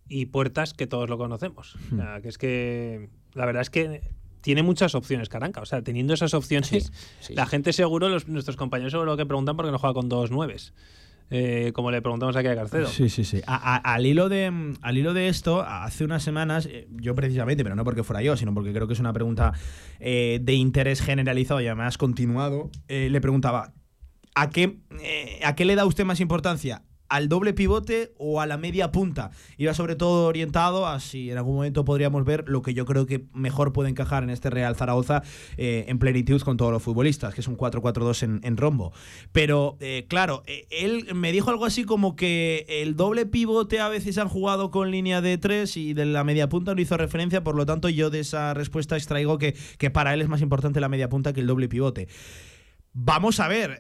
Y Puertas, que todos lo conocemos. Hmm. O sea, que es que la verdad es que tiene muchas opciones, Caranca. O sea, teniendo esas opciones, Sí, sí, la gente seguro, los, nuestros compañeros seguro que preguntan por qué no juega con dos nueves. Eh, como le preguntamos aquí a Carcedo. Sí, sí, sí. Al, hilo de, al hilo de esto, hace unas semanas, eh, yo precisamente, pero no porque fuera yo, sino porque creo que es una pregunta eh, de interés generalizado y además continuado, le preguntaba, ¿a qué, ¿a qué le da usted más importancia? Al doble pivote o a la media punta. Iba sobre todo orientado a si en algún momento podríamos ver lo que yo creo que mejor puede encajar en este Real Zaragoza eh, en plenitud con todos los futbolistas, que es un 4-4-2 en, rombo. Pero eh, claro, eh, él me dijo algo así como que el doble pivote a veces han jugado con línea de 3 y de la media punta no hizo referencia, por lo tanto yo de esa respuesta extraigo que, que para él es más importante la media punta que el doble pivote. Vamos a ver.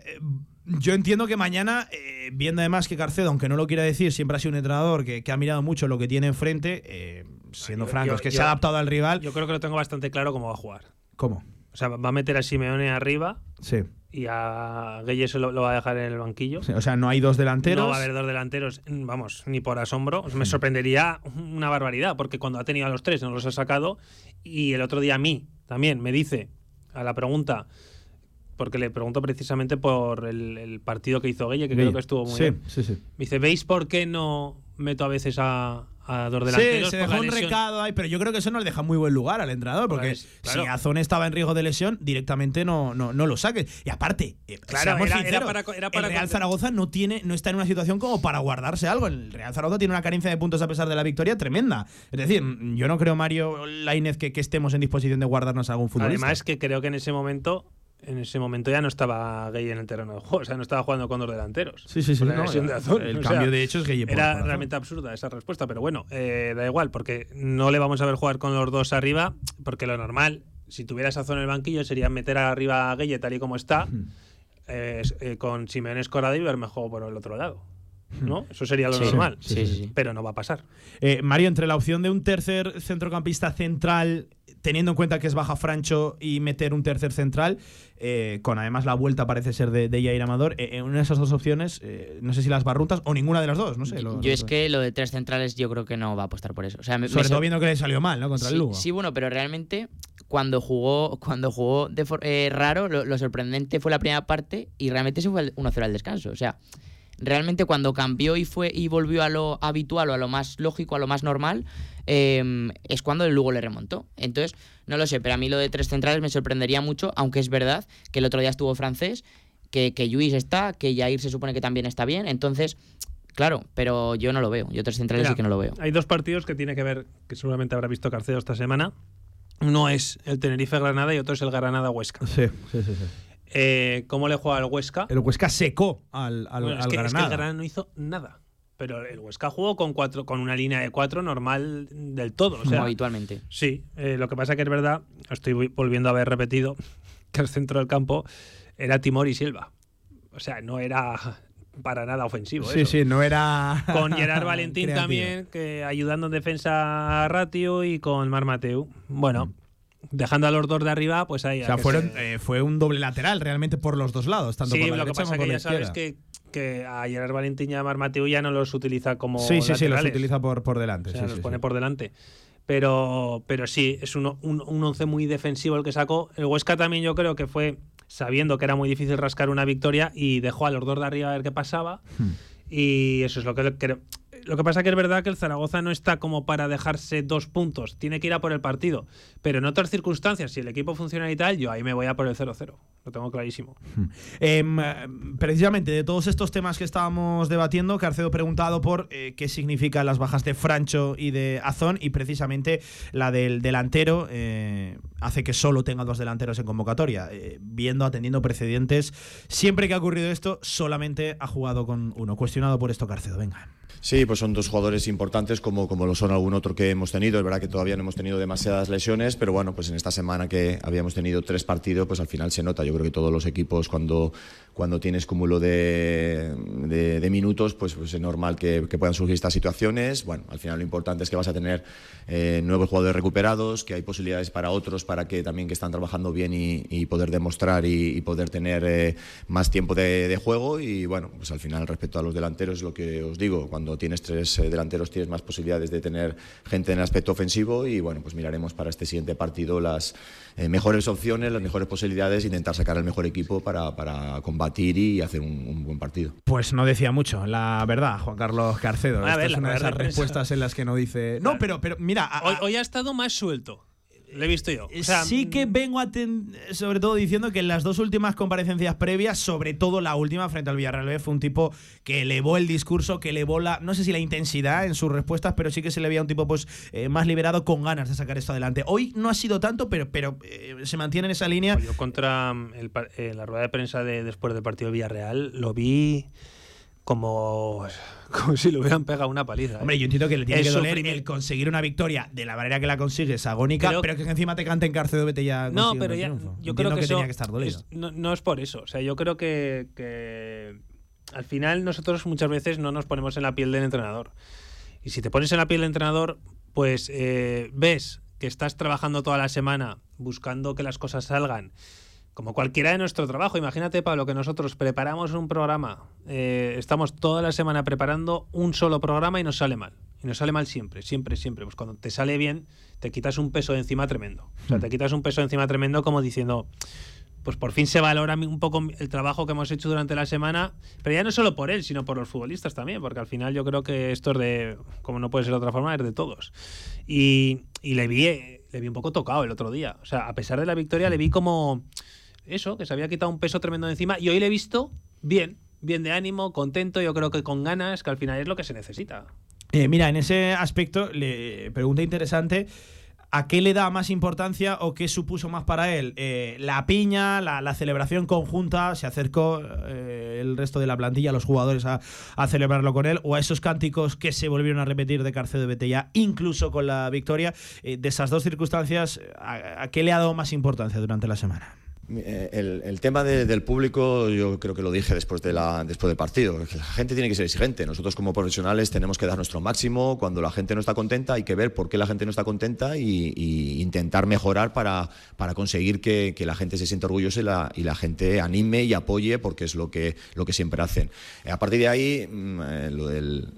Yo entiendo que mañana, eh, viendo además que Carcedo, aunque no lo quiera decir, siempre ha sido un entrenador que, que ha mirado mucho lo que tiene enfrente, eh, siendo francos, que yo, se ha adaptado al rival. Yo creo que lo tengo bastante claro cómo va a jugar. ¿Cómo? O sea, va a meter a Simeone arriba. Sí. Y a Gueye lo, lo, va a dejar en el banquillo. Sí, o sea, no hay dos delanteros. No va a haber dos delanteros, vamos, ni por asombro. Me sorprendería una barbaridad, porque cuando ha tenido a los tres no los ha sacado. Y el otro día a mí también me dice, a la pregunta, porque le pregunto precisamente por el, el partido que hizo Gueye, que creo que estuvo muy sí, bien. Sí, sí. Me dice, ¿veis por qué no meto a veces a, a dos delanteros? Sí, se dejó un recado ahí, pero yo creo que eso no le deja muy buen lugar al entrenador, porque Pues, claro. si Azón estaba en riesgo de lesión, directamente no, no, no lo saques. Y aparte, eh, Claro, era- para- era para el Real Zaragoza no tiene, no está en una situación como para guardarse algo. El Real Zaragoza tiene una carencia de puntos a pesar de la victoria tremenda. Es decir, yo no creo, Mario Lainez, que, que estemos en disposición de guardarnos a algún futbolista. Además que creo que en ese momento en ese momento ya no estaba Gay en el terreno de juego, o sea, no estaba jugando con dos delanteros. Sí, sí, sí, no, de Azón, el o cambio de hecho es por- Era por realmente absurda esa respuesta, pero bueno, eh, da igual, porque no le vamos a ver jugar con los dos arriba, porque lo normal, si tuviera esa zona en el banquillo, sería meter arriba a Gueye tal y como está, eh, eh, con Simeone Escorado y Bermejo por el otro lado. ¿No? Eso sería lo Sí, normal. sí, sí, sí. Pero no va a pasar. Eh, Mario, entre la opción de un tercer centrocampista central, teniendo en cuenta que es baja Francho, y meter un tercer central, eh, con además la vuelta parece ser de, de Jair Amador, eh, en una de esas dos opciones, eh, no sé si las barruntas o ninguna de las dos, no sé. lo- Yo lo- es que lo de tres centrales yo creo que no va a apostar por eso. O sea, me- me Sobre todo viendo que le salió mal, ¿no? Contra sí, el Lugo. sí, bueno, pero realmente cuando jugó cuando jugó de for- eh, raro, lo, lo sorprendente fue la primera parte y realmente se fue el 1-0 al descanso. O sea, realmente cuando cambió y fue y volvió a lo habitual o a lo más lógico, a lo más normal, eh, es cuando el Lugo le remontó. Entonces, no lo sé, pero a mí lo de tres centrales me sorprendería mucho, aunque es verdad que el otro día estuvo francés, que, que Luis está, que Jair se supone que también está bien. Entonces, claro, pero yo no lo veo. Yo tres centrales Mira, sí que no lo veo. Hay dos partidos que tiene que ver, que seguramente habrá visto Carcedo esta semana. Uno es el Tenerife-Granada y otro es el Granada-Huesca. Sí, sí, sí. sí. Eh, ¿Cómo le juega al Huesca? El Huesca secó al, al, Bueno, es, al que, es que Granada. el Granada no hizo nada. Pero el Huesca jugó con cuatro, con una línea de cuatro normal del todo. O Como sea, habitualmente. sí, eh, lo que pasa que es verdad, estoy vi- volviendo a haber repetido, que el centro del campo era Timor y Silva. O sea, no era para nada ofensivo. Sí, eso. sí, no era. Con Gerard Valentín también, que ayudando en defensa a Ratio y con Mar Mateu. Bueno, dejando a los dos de arriba, pues ahí. O sea, que fueron, se- eh, fue un doble lateral realmente por los dos lados, tanto Sí, por la lo que derecha pasa como que por ya la sabes que, que a Gerard Valentín y a Mar Mateu ya no los utiliza como. Sí, sí, sí, los laterales. utiliza por, por delante. O sea, sí, los sí, pone por delante. Pero, pero sí, es un, un, un once muy defensivo el que sacó. El Huesca también yo creo que fue sabiendo que era muy difícil rascar una victoria y dejó a los dos de arriba a ver qué pasaba. Hmm. Y eso es lo que creo. Lo que pasa que es verdad que el Zaragoza no está como para dejarse dos puntos. Tiene que ir a por el partido. Pero en otras circunstancias, si el equipo funciona y tal, yo ahí me voy a por el 0-0. Lo tengo clarísimo. Em, eh, precisamente de todos estos temas que estábamos debatiendo, Carcedo preguntado por eh, qué significan las bajas de Francho y de Azón y precisamente la del delantero eh, hace que solo tenga dos delanteros en convocatoria. Viendo, atendiendo precedentes, siempre que ha ocurrido esto, solamente ha jugado con uno. Cuestionado por esto, Carcedo, venga. Sí, pues son dos jugadores importantes como, como lo son algún otro que hemos tenido. Es verdad que todavía no hemos tenido demasiadas lesiones, pero bueno, pues en esta semana que habíamos tenido tres partidos, pues al final se nota. Yo creo que todos los equipos cuando, cuando tienes cúmulo de, de- de minutos, pues, pues es normal que, que puedan surgir estas situaciones. Bueno, al final lo importante es que vas a tener eh, nuevos jugadores recuperados, que hay posibilidades para otros, para que también que están trabajando bien y, y poder demostrar y, y poder tener eh, más tiempo de, de juego. Y bueno, pues al final respecto a los delanteros, lo que os digo, cuando tienes tres eh, delanteros tienes más posibilidades de tener gente en el aspecto ofensivo y bueno, pues miraremos para este siguiente partido las eh, mejores opciones, las mejores posibilidades, intentar sacar el mejor equipo para, para combatir y hacer un, un buen partido. Pues no decía mucho, la verdad, Juan Carlos Carcedo. A Esta ver, es una de esas es- respuestas en las que no dice. No, pero, pero mira, a- Hoy, a- hoy ha estado más suelto. Le he visto yo. sí que vengo a sobre todo diciendo que en las dos últimas comparecencias previas, sobre todo la última frente al Villarreal, fue un tipo que elevó el discurso, que elevó la, no sé si la intensidad en sus respuestas, pero sí que se le veía un tipo pues eh, más liberado con ganas de sacar esto adelante. Hoy no ha sido tanto, pero, pero eh, se mantiene en esa línea. Yo contra mm, el, la rueda de prensa de, después del partido del Villarreal lo vi como, como si le hubieran pegado una paliza. ¿eh? Hombre, yo entiendo que le tiene que doler el conseguir una victoria de la manera que la consigues agónica, pero, que encima te cante en cárcel vete ya. No, pero ya. Yo creo que, tenía que estar dolido. no, es por eso. O sea, yo creo que, al final nosotros muchas veces no nos ponemos en la piel del entrenador. Y si te pones en la piel del entrenador, pues eh, ves que estás trabajando toda la semana buscando que las cosas salgan como cualquiera de nuestro trabajo. Imagínate, Pablo, que nosotros preparamos un programa, eh, estamos toda la semana preparando un solo programa y nos sale mal. Y nos sale mal siempre, siempre, siempre. Pues cuando te sale bien, te quitas un peso de encima tremendo. O sea, te quitas un peso de encima tremendo como diciendo, pues por fin se valora un poco el trabajo que hemos hecho durante la semana, pero ya no solo por él, sino por los futbolistas también, porque al final yo creo que esto es de, como no puede ser de otra forma, es de todos. Y, y le vi, le vi un poco tocado el otro día. O sea, a pesar de la victoria, le vi como eso, que se había quitado un peso tremendo de encima y hoy le he visto bien, bien de ánimo, contento, yo creo que con ganas, que al final es lo que se necesita. Eh, mira, en ese aspecto, le pregunta interesante. ¿A qué le da más importancia o qué supuso más para él? Eh, la piña, la, celebración conjunta, se acercó eh, el resto de la plantilla, los jugadores, a, celebrarlo con él, o a esos cánticos que se volvieron a repetir de Carcedo de Betella, incluso con la victoria. de esas dos circunstancias, ¿a qué le ha dado más importancia durante la semana? Eh, el, tema del público, yo creo que lo dije después, de la, después del partido, la gente tiene que ser exigente. Nosotros como profesionales tenemos que dar nuestro máximo. Cuando la gente no está contenta hay que ver por qué la gente no está contenta y, intentar mejorar para, para conseguir que, la gente se sienta orgullosa y la, y la, gente anime y apoye porque es lo que, lo que siempre hacen. A partir de ahí, mm, eh, lo,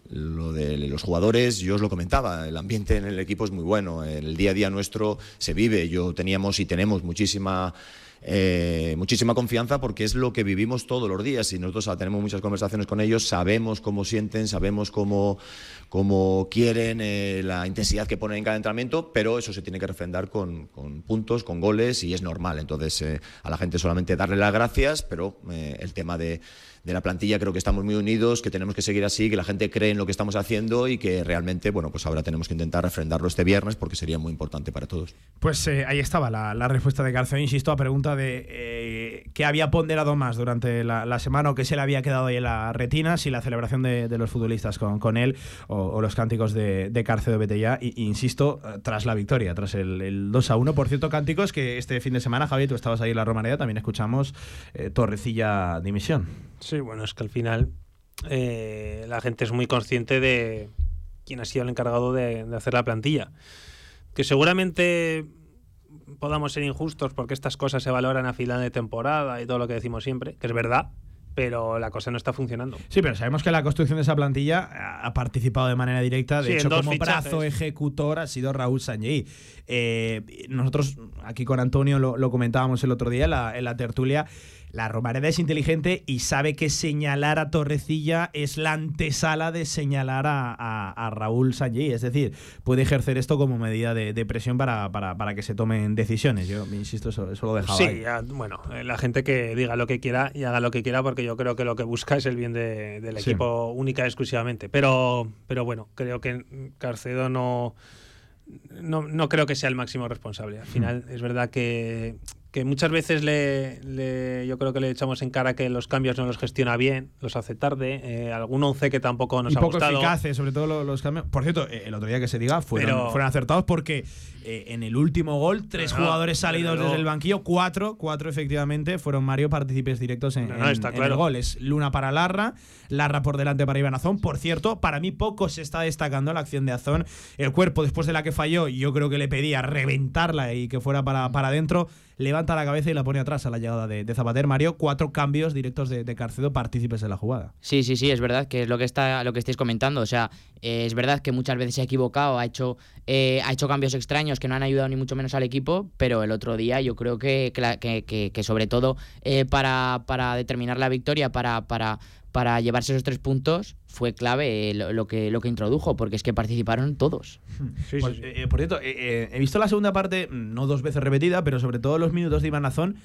lo de los jugadores, yo os lo comentaba, el ambiente en el equipo es muy bueno, el día a día nuestro se vive. Yo teníamos y tenemos muchísima eh, muchísima confianza porque es lo que vivimos todos los días y nosotros tenemos muchas conversaciones con ellos, sabemos cómo sienten, sabemos cómo, cómo quieren, eh, la intensidad que ponen en cada entrenamiento, pero eso se tiene que refrendar con, puntos, con goles y es normal. Entonces, eh, a la gente solamente darle las gracias, pero el tema de la plantilla creo que estamos muy unidos, que tenemos que seguir así, que la gente cree en lo que estamos haciendo y que realmente, bueno, pues ahora tenemos que intentar refrendarlo este viernes porque sería muy importante para todos. Pues eh, ahí estaba la, respuesta de García, insisto, a pregunta de eh, qué había ponderado más durante la, semana o qué se le había quedado ahí en la retina, si la celebración de, los futbolistas con, con él o, los cánticos de, de de Betella, y, insisto, eh, tras la victoria, tras el, 2 a 1. Por cierto, cánticos que este fin de semana, Javi, tú estabas ahí en la Romaneda, también escuchamos Torrecilla Dimisión. Sí, bueno, es que al final eh, la gente es muy consciente de quién ha sido el encargado de, hacer la plantilla. Que seguramente podamos ser injustos porque estas cosas se valoran a final de temporada y todo lo que decimos siempre, que es verdad, pero la cosa no está funcionando. Sí, pero sabemos que la construcción de esa plantilla ha participado de manera directa. De hecho, como brazo ejecutor ha sido Raúl Sanjei. Eh, nosotros aquí con Antonio lo, comentábamos el otro día en la tertulia la Romareda es inteligente y sabe que señalar a Torrecilla es la antesala de señalar a, Raúl Sanjay. Es decir, puede ejercer esto como medida de, presión para, para, que se tomen decisiones. Yo insisto, eso, eso lo dejaba. Sí, bueno, eh, la gente que diga lo que quiera y haga lo que quiera, porque yo creo que lo que busca es el bien del equipo única y exclusivamente. Pero, pero bueno, creo que Carcedo no. No, no, creo que sea el máximo responsable. Al final, es verdad que, que muchas veces le, yo creo que le echamos en cara que los cambios no los gestiona bien, los hace tarde, eh, algún once que tampoco nos y ha poco gustado. eficaces, sobre todo los, cambios. Por cierto, eh, el otro día que se diga fueron, fueron acertados porque eh, en el último gol, tres jugadores salidos desde el banquillo, cuatro, cuatro efectivamente, fueron Mario partícipes directos en, el gol. Es Luna para Larra, Larra por delante para Iván Azón. Por cierto, para mí poco se está destacando la acción de Azón. El cuerpo, después de la que falló, yo creo que le pedía reventarla y que fuera para, para adentro levanta la cabeza y la pone atrás a la llegada de, Zapater. Mario, cuatro cambios directos de, Carcedo partícipes en la jugada. Sí, sí, sí, es verdad que es lo que está lo que estáis comentando. O sea, eh, es verdad que muchas veces se ha equivocado, ha hecho, eh, ha hecho cambios extraños que no han ayudado ni mucho menos al equipo, pero el otro día yo creo que, que, sobre todo eh, para, para determinar la victoria, para, para para llevarse esos tres puntos fue clave lo, lo que, lo que introdujo, porque es que participaron todos. Sí, pues, eh, por cierto, eh, he visto la segunda parte, no dos veces repetida, pero sobre todo los minutos de Iván Nazón.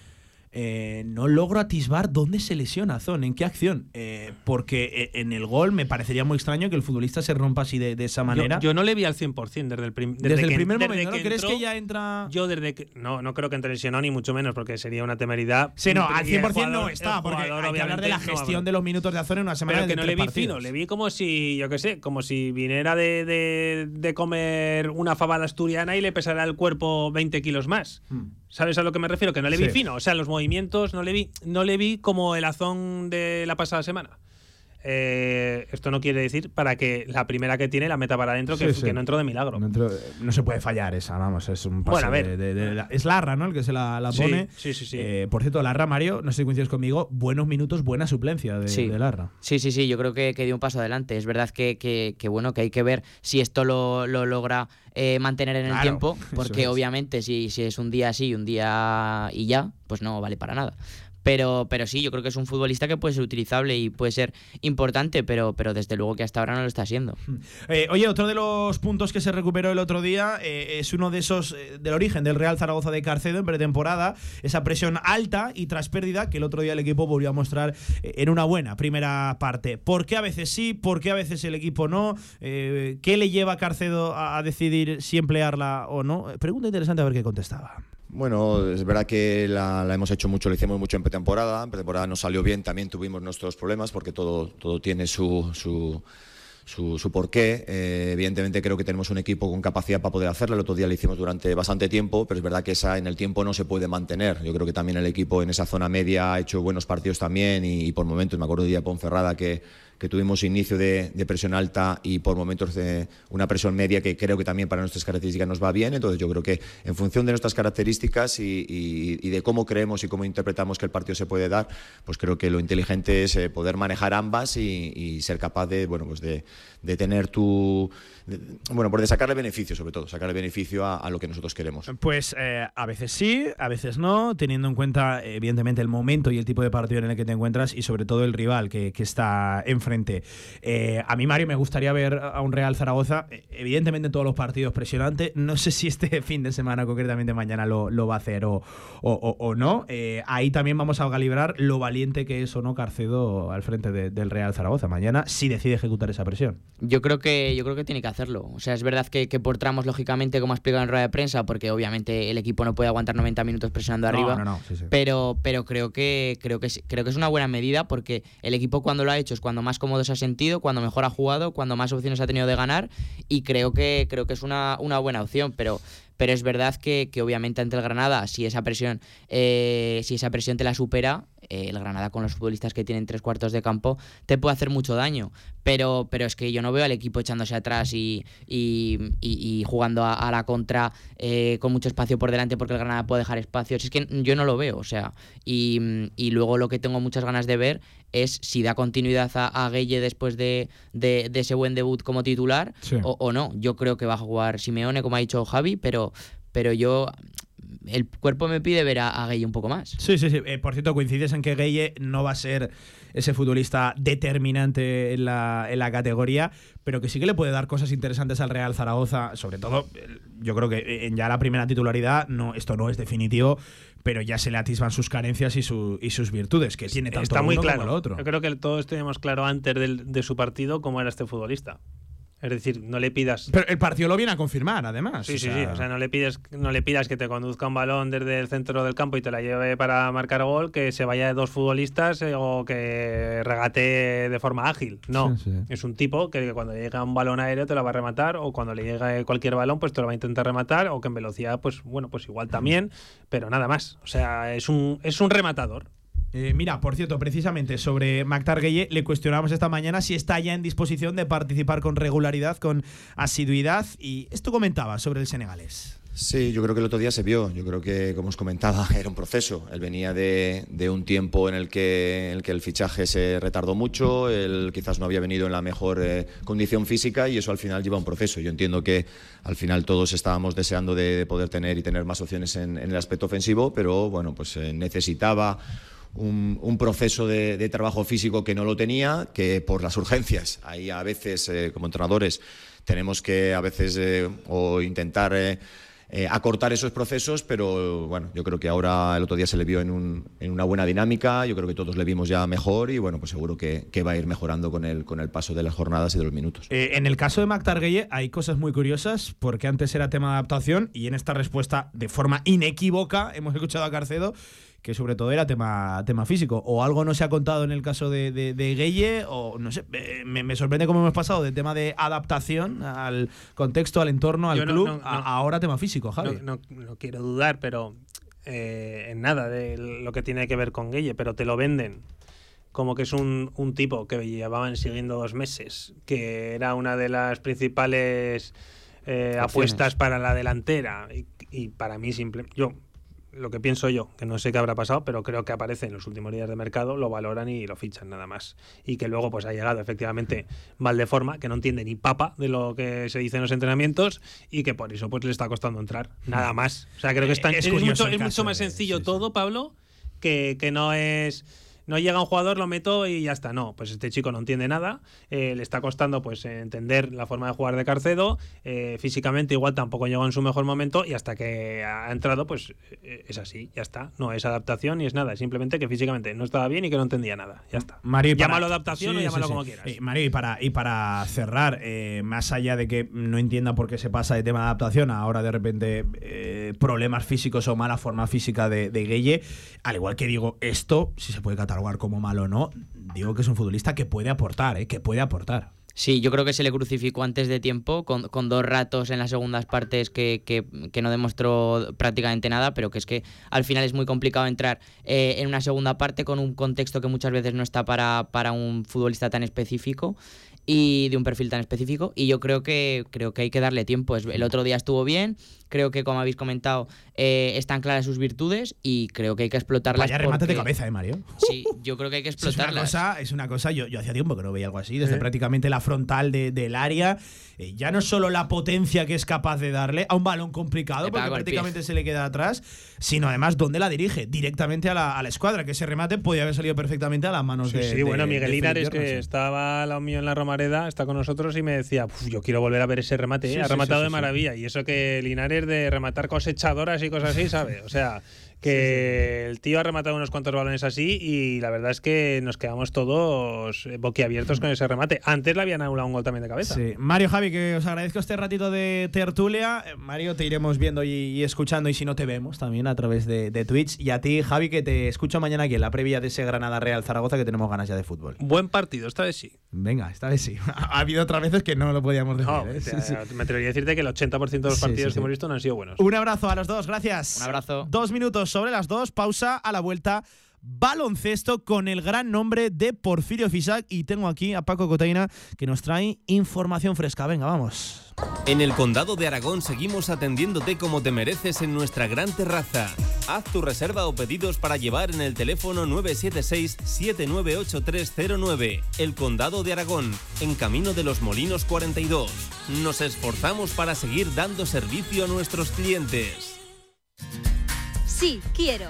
Eh, no logro atisbar dónde se lesiona Zon, en qué acción. Eh, porque eh, en el gol me parecería muy extraño que el futbolista se rompa así de, esa manera. Yo, no le vi al 100% desde el, desde el primer momento. ¿no? ¿Crees que ya entra.? Yo desde que. No, no creo que entre lesionado ni mucho menos, porque sería una temeridad. Sí, no, al 100% no está, porque hay que hablar de la gestión de los minutos de Azón en una semana. Pero que no le vi fino, le vi como si, yo qué sé, como si viniera de, de, comer una fabada asturiana y le pesara el cuerpo 20 kilos más. Hmm. ¿Sabes a lo que me refiero? Que no le vi fino. O sea, los movimientos no le vi, no le vi como el azón de la pasada semana. Eh, esto no quiere decir para que la primera que tiene la meta para adentro, que, no entró de milagro. No, se puede fallar esa, vamos, es un paso bueno, De, es Larra, ¿no? El que se la, pone. Sí, sí, sí. Eh, por cierto, Larra, Mario, no sé si coincides conmigo, buenos minutos, buena suplencia de, Larra. Sí, sí, sí, yo creo que, dio un paso adelante. Es verdad que, que, bueno, que hay que ver si esto lo, logra eh, mantener en el tiempo, porque obviamente si, si es un día así, un día y ya, pues no vale para nada. Pero, pero sí, yo creo que es un futbolista que puede ser utilizable y puede ser importante, pero, pero desde luego que hasta ahora no lo está siendo. Eh, oye, otro de los puntos que se recuperó el otro día eh, es uno de esos eh, del origen del Real Zaragoza de Carcedo en pretemporada, esa presión alta y tras pérdida que el otro día el equipo volvió a mostrar en una buena primera parte. ¿Por qué a veces sí? ¿Por qué a veces el equipo no? ¿Qué le lleva a Carcedo a decidir si emplearla o no? Pregunta interesante a ver qué contestaba. Bueno, es verdad que la, hemos hecho mucho, lo hicimos mucho en pretemporada. En pretemporada nos salió bien, también tuvimos nuestros problemas porque todo, todo tiene su, su, su, porqué. Eh, evidentemente creo que tenemos un equipo con capacidad para poder hacerlo. El otro día lo hicimos durante bastante tiempo, pero es verdad que esa en el tiempo no se puede mantener. Yo creo que también el equipo en esa zona media ha hecho buenos partidos también y, por momentos, me acuerdo de día Ponferrada que que tuvimos inicio de, presión alta y por momentos de una presión media que creo que también para nuestras características nos va bien. Entonces yo creo que en función de nuestras características y, de cómo creemos y cómo interpretamos que el partido se puede dar, pues creo que lo inteligente es eh, poder manejar ambas y, ser capaz de, bueno, pues de, tener tu... bueno, por de sacarle beneficio sobre todo, sacarle beneficio a, lo que nosotros queremos. Pues eh, a veces sí, a veces no, teniendo en cuenta evidentemente el momento y el tipo de partido en el que te encuentras y sobre todo el rival que, que está enfrentando eh, a mí, Mario, me gustaría ver a un Real Zaragoza, eh, evidentemente en todos los partidos presionante. No sé si este fin de semana, concretamente mañana, lo, va a hacer o, o, no. Eh, ahí también vamos a calibrar lo valiente que es o no Carcedo al frente del Real Zaragoza mañana, si decide ejecutar esa presión. Yo creo que, yo creo que tiene que hacerlo. O sea, es verdad que, por tramos, lógicamente, como ha explicado en rueda de prensa, porque obviamente el equipo no puede aguantar 90 minutos presionando arriba. Pero, pero creo que creo que creo que es una buena medida porque el equipo cuando lo ha hecho es cuando más cómodo se ha sentido, cuando mejor ha jugado, cuando más opciones ha tenido de ganar y creo que, creo que es una, una buena opción, pero pero es verdad que, que, obviamente ante el Granada, si esa presión, eh, si esa presión te la supera, eh, el Granada con los futbolistas que tienen tres cuartos de campo te puede hacer mucho daño. Pero, pero es que yo no veo al equipo echándose atrás y, y, jugando a, la contra eh, con mucho espacio por delante porque el Granada puede dejar espacios. Es que yo no lo veo, o sea. Y, luego lo que tengo muchas ganas de ver es si da continuidad a, a Gueye después de, de, ese buen debut como titular o, o, no. Yo creo que va a jugar Simeone, como ha dicho Javi, pero, pero yo el cuerpo me pide ver a, a un poco más. Sí, sí, sí. Eh, por cierto, coincides en que Gueye no va a ser ese futbolista determinante en la, en la categoría, pero que sí que le puede dar cosas interesantes al Real Zaragoza. Sobre todo, yo creo que en ya la primera titularidad, no, esto no es definitivo, pero ya se le atisban sus carencias y, su, y sus virtudes, que tiene tanto Está muy claro. como el otro. Yo creo que todos tenemos claro antes de su partido cómo era este futbolista. Es decir, no le pidas. Pero el partido lo viene a confirmar, además. Sí, sí, sí. O sea, no le pides, no le pidas que te conduzca un balón desde el centro del campo y te la lleve para marcar gol, que se vaya de dos futbolistas eh, o que regate de forma ágil. No. Es un tipo que, cuando llega un balón aéreo te la va a rematar, o cuando le llega cualquier balón, pues te lo va a intentar rematar, o que en velocidad, pues bueno, pues igual también, pero nada más. O sea, es un, es un rematador. Eh, mira, por cierto, precisamente sobre Mactar Gueye le cuestionamos esta mañana si está ya en disposición de participar con regularidad, con asiduidad. Y esto comentaba sobre el senegalés. Sí, yo creo que el otro día se vio. Yo creo que, como os comentaba, era un proceso. Él venía de, un tiempo en el, que, el que el fichaje se retardó mucho, él quizás no había venido en la mejor eh, condición física y eso al final lleva un proceso. Yo entiendo que al final todos estábamos deseando de, poder tener y tener más opciones en, el aspecto ofensivo, pero bueno, pues eh, necesitaba un, proceso de, trabajo físico que no lo tenía, que por las urgencias, ahí a veces eh, como entrenadores tenemos que a veces eh, o intentar eh, acortar esos procesos, pero bueno, yo creo que ahora el otro día se le vio en, una buena dinámica, yo creo que todos le vimos ya mejor y bueno, pues seguro que, va a ir mejorando con el, con el paso de las jornadas y de los minutos. en el caso de Mac hay cosas muy curiosas, porque antes era tema de adaptación y en esta respuesta de forma inequívoca hemos escuchado a Carcedo que sobre todo era tema, tema físico. O algo no se ha contado en el caso de, de, Gueye, o no sé, me, sorprende cómo hemos pasado de tema de adaptación al contexto, al entorno, al club, a, ahora tema físico, Javi. No, quiero dudar, pero eh, en nada de lo que tiene que ver con Gueye, pero te lo venden como que es un, un, tipo que llevaban siguiendo dos meses, que era una de las principales eh, apuestas para la delantera y, y para mí simple yo lo que pienso yo, que no sé qué habrá pasado, pero creo que aparece en los últimos días de mercado, lo valoran y lo fichan nada más. Y que luego pues ha llegado efectivamente Valdeforma, que no entiende ni papa de lo que se dice en los entrenamientos y que por eso pues le está costando entrar, nada más. O sea, creo que está, es, mucho, es mucho, más sencillo todo, Pablo, que, que no es no llega un jugador, lo meto y ya está. No, pues este chico no entiende nada, eh, le está costando pues entender la forma de jugar de Carcedo, eh, físicamente igual tampoco llegó en su mejor momento y hasta que ha entrado pues eh, es así, ya está. No es adaptación ni es nada, es simplemente que físicamente no estaba bien y que no entendía nada, ya está. Mario, llámalo adaptación o llámalo como quieras. Mario, y para, y para cerrar, más allá de que no entienda por qué se pasa de tema de adaptación ahora de repente problemas físicos o mala forma física de, de Gueye, al igual que digo esto, si se puede catalogar como malo o no, digo que es un futbolista que puede aportar, ¿eh? que puede aportar. Sí, yo creo que se le crucificó antes de tiempo, con, dos ratos en las segundas partes que, que, no demostró prácticamente nada, pero que es que al final es muy complicado entrar eh, en una segunda parte con un contexto que muchas veces no está para, para un futbolista tan específico y de un perfil tan específico. Y yo creo que, creo que hay que darle tiempo. El otro día estuvo bien, Creo que, como habéis comentado, eh, están claras sus virtudes y creo que hay que explotarlas. Vaya remate de cabeza, ¿eh, Mario? Sí, yo creo que hay que explotarlas. es una cosa, es una cosa yo, yo hacía tiempo que no veía algo así, desde prácticamente la frontal del área. Eh, ya no solo la potencia que es capaz de darle a un balón complicado, porque prácticamente se le queda atrás, sino además dónde la dirige, directamente a la, a la escuadra, que ese remate podía haber salido perfectamente a las manos de. Sí, bueno, Miguel Linares, que estaba lado mío en la Romareda, está con nosotros y me decía, yo quiero volver a ver ese remate, ha rematado de maravilla. Y eso que Linares de rematar cosechadoras y cosas así, ¿sabe? O sea, que el tío ha rematado unos cuantos balones así y la verdad es que nos quedamos todos boquiabiertos con ese remate. Antes le habían anulado un gol también de cabeza. Sí. Mario, Javi, que os agradezco este ratito de tertulia. Eh, Mario, te iremos viendo y, escuchando y si no te vemos también a través de, Twitch. Y a ti, Javi, que te escucho mañana aquí en la previa de ese Granada Real Zaragoza que tenemos ganas ya de fútbol. Buen partido, esta vez sí. Venga, esta vez sí. ha habido otras veces que no lo podíamos decir. No, ¿eh? Me atrevería a decirte que el 80% de los partidos que hemos visto no han sido buenos. Un abrazo a los dos, gracias. Un abrazo. Dos minutos sobre las dos, pausa a la vuelta. Baloncesto con el gran nombre de Porfirio Fisac y tengo aquí a Paco Cotaina que nos trae información fresca. Venga, vamos. En el Condado de Aragón seguimos atendiéndote como te mereces en nuestra gran terraza. Haz tu reserva o pedidos para llevar en el teléfono 976-798309. El Condado de Aragón, en Camino de los Molinos 42. Nos esforzamos para seguir dando servicio a nuestros clientes. Sí, quiero.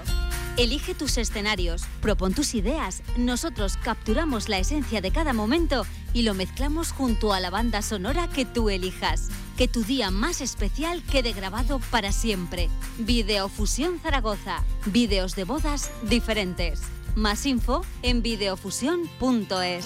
Elige tus escenarios, propon tus ideas. Nosotros capturamos la esencia de cada momento y lo mezclamos junto a la banda sonora que tú elijas. Que tu día más especial quede grabado para siempre. Videofusión Zaragoza. Videos de bodas diferentes. Más info en videofusión.es.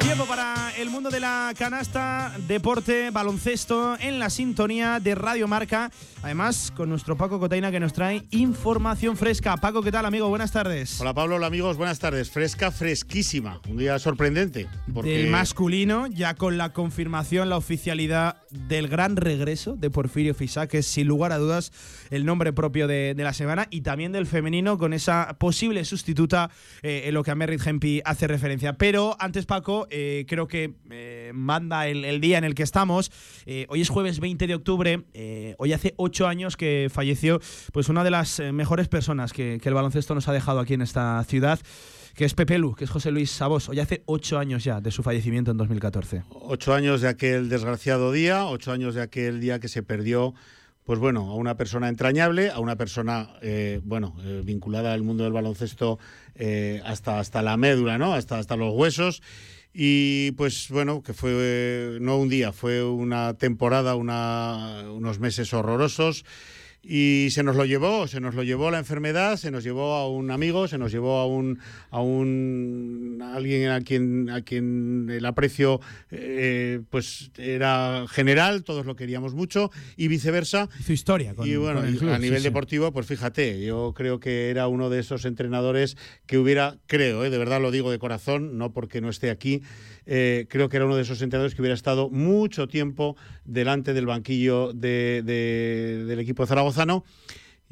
Tiempo para el mundo de la canasta, deporte, baloncesto en la sintonía de Radio Marca. Además, con nuestro Paco Cotaina que nos trae información fresca. Paco, ¿qué tal, amigo? Buenas tardes. Hola, Pablo. Hola, amigos. Buenas tardes. Fresca, fresquísima. Un día sorprendente. Del masculino, ya con la confirmación, la oficialidad del gran regreso de Porfirio Fisac, que es sin lugar a dudas el nombre propio de, la semana, y también del femenino con esa posible sustituta eh, en lo que a Merritt Hempi hace referencia. Pero antes, Paco, eh, creo que eh, manda el, día en el que estamos. hoy es jueves 20 de octubre. hoy hace ocho años que falleció pues una de las mejores personas que, el baloncesto nos ha dejado aquí en esta ciudad que es Pepe Lu, que es José Luis Sabos. Hoy hace ocho años ya de su fallecimiento en 2014. Ocho años de aquel desgraciado día, ocho años de aquel día que se perdió pues bueno, a una persona entrañable, a una persona, eh, bueno, eh, vinculada al mundo del baloncesto eh, hasta, hasta la médula, ¿no? Hasta, hasta los huesos. Y pues bueno, que fue no un día, fue una temporada, una, unos meses horrorosos y se nos lo llevó, se nos lo llevó la enfermedad, se nos llevó a un amigo, se nos llevó a un a un alguien a quien a quien el aprecio eh, pues era general, todos lo queríamos mucho y viceversa. Su historia y bueno, a nivel deportivo, pues fíjate, yo creo que era uno de esos entrenadores que hubiera, creo, eh, de verdad lo digo de corazón, no porque no esté aquí, eh, creo que era uno de esos entrenadores que hubiera estado mucho tiempo delante del banquillo de, del equipo zaragozano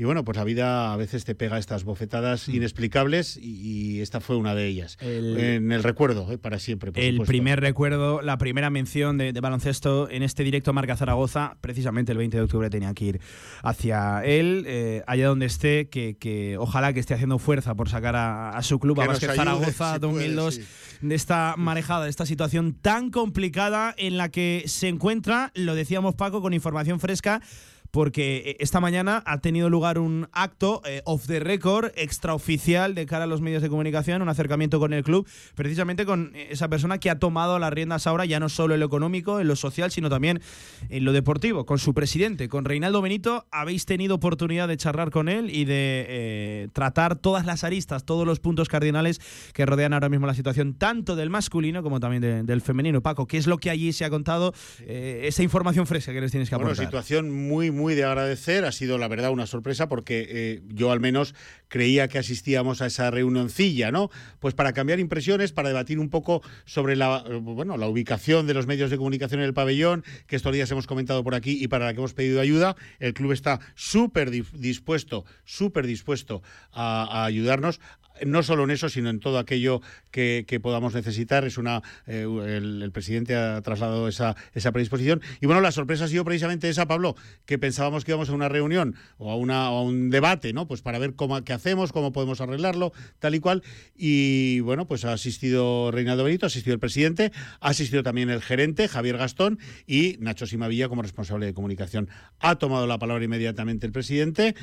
y bueno, pues la vida a veces te pega estas bofetadas mm. inexplicables y, esta fue una de ellas. en el recuerdo, eh, para siempre. el primer recuerdo, la primera mención de, baloncesto en este directo Marca Zaragoza, precisamente el 20 de octubre tenía que ir hacia él, eh, allá donde esté, que, ojalá que esté haciendo fuerza por sacar a, su club, a Vázquez Zaragoza 2002, de esta marejada, de esta situación tan complicada en la que se encuentra, lo decíamos Paco, con información fresca porque eh, esta mañana ha tenido lugar un acto eh, off the record, extraoficial de cara a los medios de comunicación, un acercamiento con el club, precisamente con eh, esa persona que ha tomado las riendas ahora, ya no solo en lo económico, en lo social, sino también en lo deportivo, con su presidente, con Reinaldo Benito. Habéis tenido oportunidad de charlar con él y de tratar todas las aristas, todos los puntos cardinales que rodean ahora mismo la situación, tanto del masculino como también del femenino. Paco, ¿qué es lo que allí se ha contado? esa información fresca que les tienes que aportar. Bueno, situación muy, muy de agradecer. Ha sido, la verdad, una sorpresa porque eh, yo al menos creía que asistíamos a esa reunioncilla, ¿no? Pues para cambiar impresiones, para debatir un poco sobre la, bueno, la ubicación de los medios de comunicación en el pabellón, que estos días hemos comentado por aquí y para la que hemos pedido ayuda. El club está súper dispuesto, súper dispuesto a ayudarnos no solo en eso, sino en todo aquello que, podamos necesitar. Es una eh, el, presidente ha trasladado esa, esa predisposición. Y bueno, la sorpresa ha sido precisamente esa, Pablo, que pensábamos que íbamos a una reunión o a, una, a un debate, ¿no? Pues para ver cómo, qué hacemos, cómo podemos arreglarlo, tal y cual. Y bueno, pues ha asistido Reinaldo Benito, ha asistido el presidente, ha asistido también el gerente, Javier Gastón, y Nacho Simavilla como responsable de comunicación. Ha tomado la palabra inmediatamente el presidente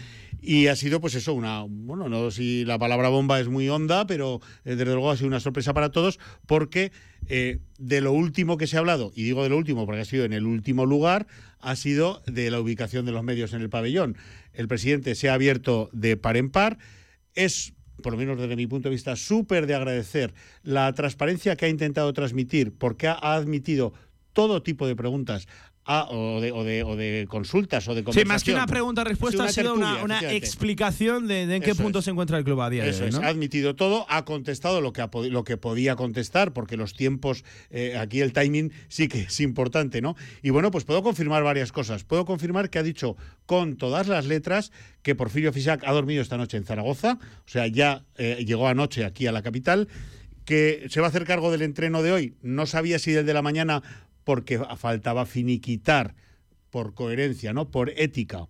y ha sido, pues eso, una, bueno, no si la palabra bomba es muy honda, pero eh, desde luego ha sido una sorpresa para todos porque eh, de lo último que se ha hablado, y digo de lo último porque ha sido en el último lugar, ha sido de la ubicación de los medios en el pabellón. El presidente se ha abierto de par en par. Es por lo menos desde mi punto de vista, súper de agradecer la transparencia que ha intentado transmitir, porque ha admitido todo tipo de preguntas o, de, o, de, o, de, consultas o de conversación. Sí, más que una pregunta-respuesta ha sido una, una explicación de, en qué punto se encuentra el club a día de hoy. Ha admitido todo, ha contestado lo que, lo que podía contestar, porque los tiempos, eh, aquí el timing sí que es importante, ¿no? Y bueno, pues puedo confirmar varias cosas. Puedo confirmar que ha dicho con todas las letras que Porfirio Fisac ha dormido esta noche en Zaragoza, o sea, ya eh, llegó anoche aquí a la capital que se va a hacer cargo del entreno de hoy. No sabía si del de la mañana porque faltaba finiquitar por coherencia, ¿no? Por ética.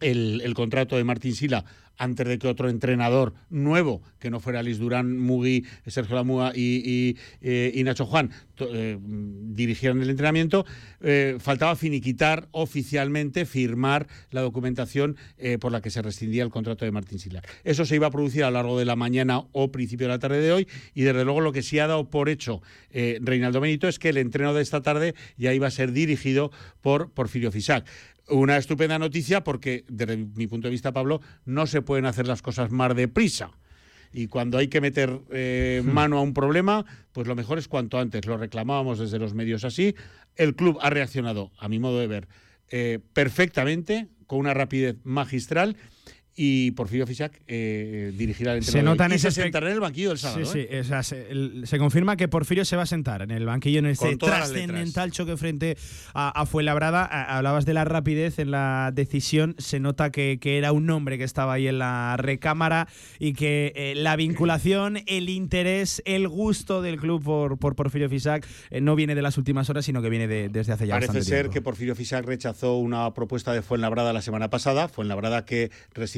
El, el, contrato de Martín Sila antes de que otro entrenador nuevo, que no fuera Liz Durán, Mugi, Sergio Lamúa y, eh, Nacho Juan, eh, dirigieran el entrenamiento, eh, faltaba finiquitar oficialmente, firmar la documentación por la que se rescindía el contrato de Martín Silar. Eso se iba a producir a lo largo de la mañana o principio de la tarde de hoy y desde luego lo que sí ha dado por hecho Reinaldo Benito es que el entreno de esta tarde ya iba a ser dirigido por Porfirio Fisac una estupenda noticia porque, desde mi punto de vista, Pablo, no se pueden hacer las cosas más deprisa. y cuando hay que meter eh, Hmm. mano a un problema, pues lo mejor es cuanto antes. Lo reclamábamos desde los medios así. El club ha reaccionado, a mi modo de ver, eh, perfectamente, con una rapidez magistral. Y Porfirio Fisac eh, dirigirá el Se entrenador. nota en y se sentará en el banquillo el sábado. Sí, ¿eh? sí, o sea, se, el- se confirma que Porfirio se va a sentar en el banquillo en este trascendental choque frente a, a Fuenlabrada. A- Hablabas de la rapidez en la decisión. Se nota que, que era un hombre que estaba ahí en la recámara y que eh, la vinculación, el interés, el gusto del club por, por Porfirio Fisac eh, no viene de las últimas horas, sino que viene de- desde hace ya Parece bastante ser tiempo. que Porfirio Fisac rechazó una propuesta de Fuenlabrada la semana pasada. Fuenlabrada que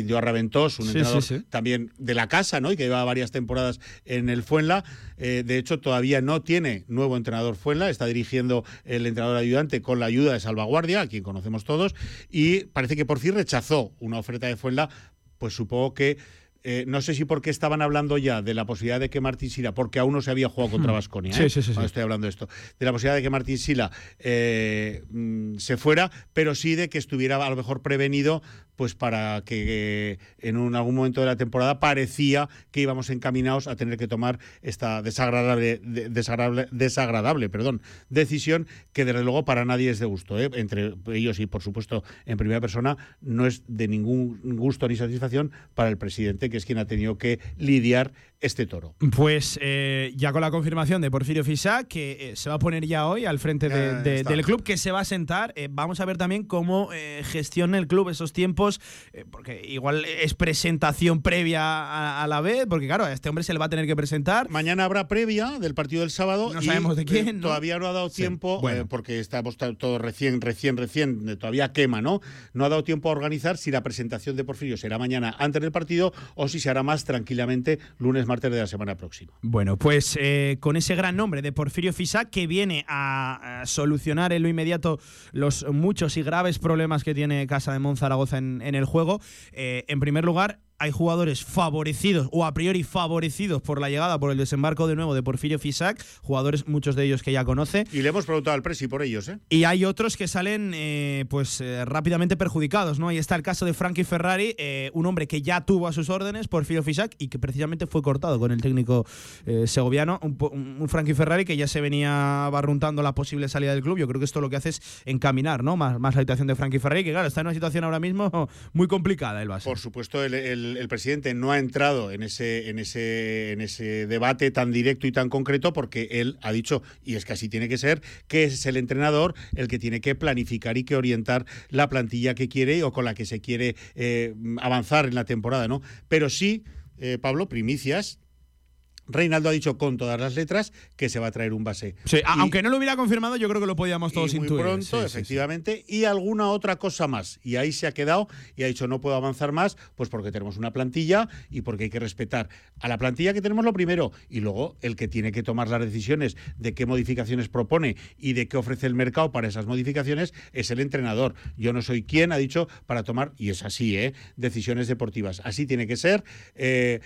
rescindió a Raventós, un Sí, entrenador sí, sí. también de la casa, ¿no? Y que lleva varias temporadas en el Fuenla. Eh, de hecho, todavía no tiene nuevo entrenador Fuenla. Está dirigiendo el entrenador ayudante con la ayuda de Salvaguardia, a quien conocemos todos. Y parece que por fin rechazó una oferta de Fuenla. Pues supongo que. Eh, no sé si porque estaban hablando ya de la posibilidad de que Martín Sila, porque aún no se había jugado contra. Vasconia, Sí, sí, sí, sí. estoy hablando de esto, de la posibilidad de que Martín Sila eh, mm, se fuera, pero sí de que estuviera a lo mejor prevenido, pues para que eh, en un, algún momento de la temporada parecía que íbamos encaminados a tener que tomar esta desagradable, de- desagradable, desagradable perdón, decisión que desde luego para nadie es de gusto. ¿eh? Entre ellos y por supuesto en primera persona no es de ningún gusto ni satisfacción para el presidente, que es quien ha tenido que lidiar este toro. Pues eh, ya con la confirmación de Porfirio Fisac, que eh, se va a poner ya hoy al frente de- del club, que se va a sentar. Eh, vamos a ver también cómo eh, gestiona el club esos tiempos, eh, porque igual es presentación previa a, a la vez, porque claro, a este hombre se le va a tener que presentar. Mañana habrá previa del partido del sábado. No y, sabemos de quién, eh, ¿no? Todavía no ha dado Sí, tiempo, bueno. eh, porque estamos ta- todo recién, recién, recién, todavía quema, ¿no? No ha dado tiempo a organizar si la presentación de Porfirio será mañana antes del partido o si se hará más tranquilamente lunes, martes de la semana próxima. Bueno, pues eh, con ese gran nombre de Porfirio Fisac que viene a, solucionar en lo inmediato los muchos y graves problemas que tiene Casa de Monzaragoza en, en el juego. eh, en primer lugar, hay jugadores favorecidos o a priori favorecidos por la llegada, por el desembarco de nuevo de Porfirio Fisac, jugadores muchos de ellos que ya conoce. Y le hemos preguntado al Presi por ellos, ¿eh? Y hay otros que salen eh, pues eh, rápidamente perjudicados, ¿no? Ahí está el caso de Frankie Ferrari, eh, un hombre que ya tuvo a sus órdenes Porfirio Fisac y que precisamente fue cortado con el técnico segoviano, un, un- un Frankie Ferrari que ya se venía barruntando la posible salida del club. Yo creo que esto lo que hace es encaminar, ¿no? Más, más la situación de Frankie Ferrari, que claro, está en una situación ahora mismo muy complicada el base. Por supuesto, el, el- el presidente no ha entrado en ese, en, ese, en ese debate tan directo y tan concreto porque él ha dicho, y es que así tiene que ser, que es el entrenador el que tiene que planificar y que orientar la plantilla que quiere o con la que se quiere eh, avanzar en la temporada, ¿no? Pero sí, eh, Pablo, primicias. Reinaldo ha dicho con todas las letras que se va a traer un base. Sí, a- Y- aunque no lo hubiera confirmado, yo creo que lo podíamos todos y muy intuir. pronto, Sí, sí, sí. efectivamente, y alguna otra cosa más. Y ahí se ha quedado y ha dicho no puedo avanzar más, pues porque tenemos una plantilla y porque hay que respetar a la plantilla que tenemos lo primero y luego el que tiene que tomar las decisiones de qué modificaciones propone y de qué ofrece el mercado para esas modificaciones es el entrenador. Yo no soy quien ha dicho para tomar, y es así, ¿eh? decisiones deportivas. Así tiene que ser. Eh,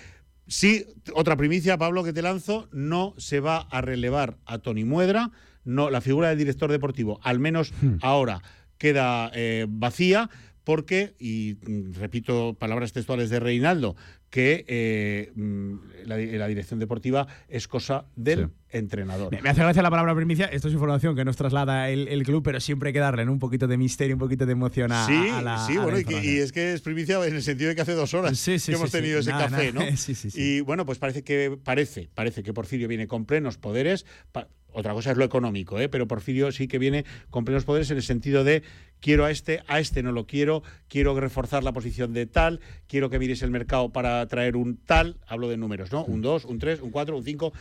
Sí, otra primicia, Pablo, que te lanzo, no se va a relevar a Tony Muedra, no, la figura del director deportivo, al menos ahora, queda eh, vacía, porque, y mm, repito palabras textuales de Reinaldo, que eh, mm, la, la dirección deportiva es cosa del entrenador. Me, me hace gracia la palabra primicia. Esto es información que nos traslada el, el club, pero siempre hay que darle ¿no? un poquito de misterio, un poquito de emoción a, Sí, a la. sí, a la bueno, y, que- información. y es que es primicia en el sentido de que hace dos horas Sí, sí, que sí, hemos sí. tenido ese Nada, café, nada. ¿no? Sí, sí, sí. Y bueno, pues parece que parece, parece que Porfirio viene con plenos poderes. pa- otra cosa es lo económico, ¿eh? pero Porfirio sí que viene con plenos poderes en el sentido de quiero a este, a este no lo quiero, quiero reforzar la posición de tal, quiero que mires el mercado para traer un tal, hablo de números, ¿no? Un 2, un 3, un 4, un 5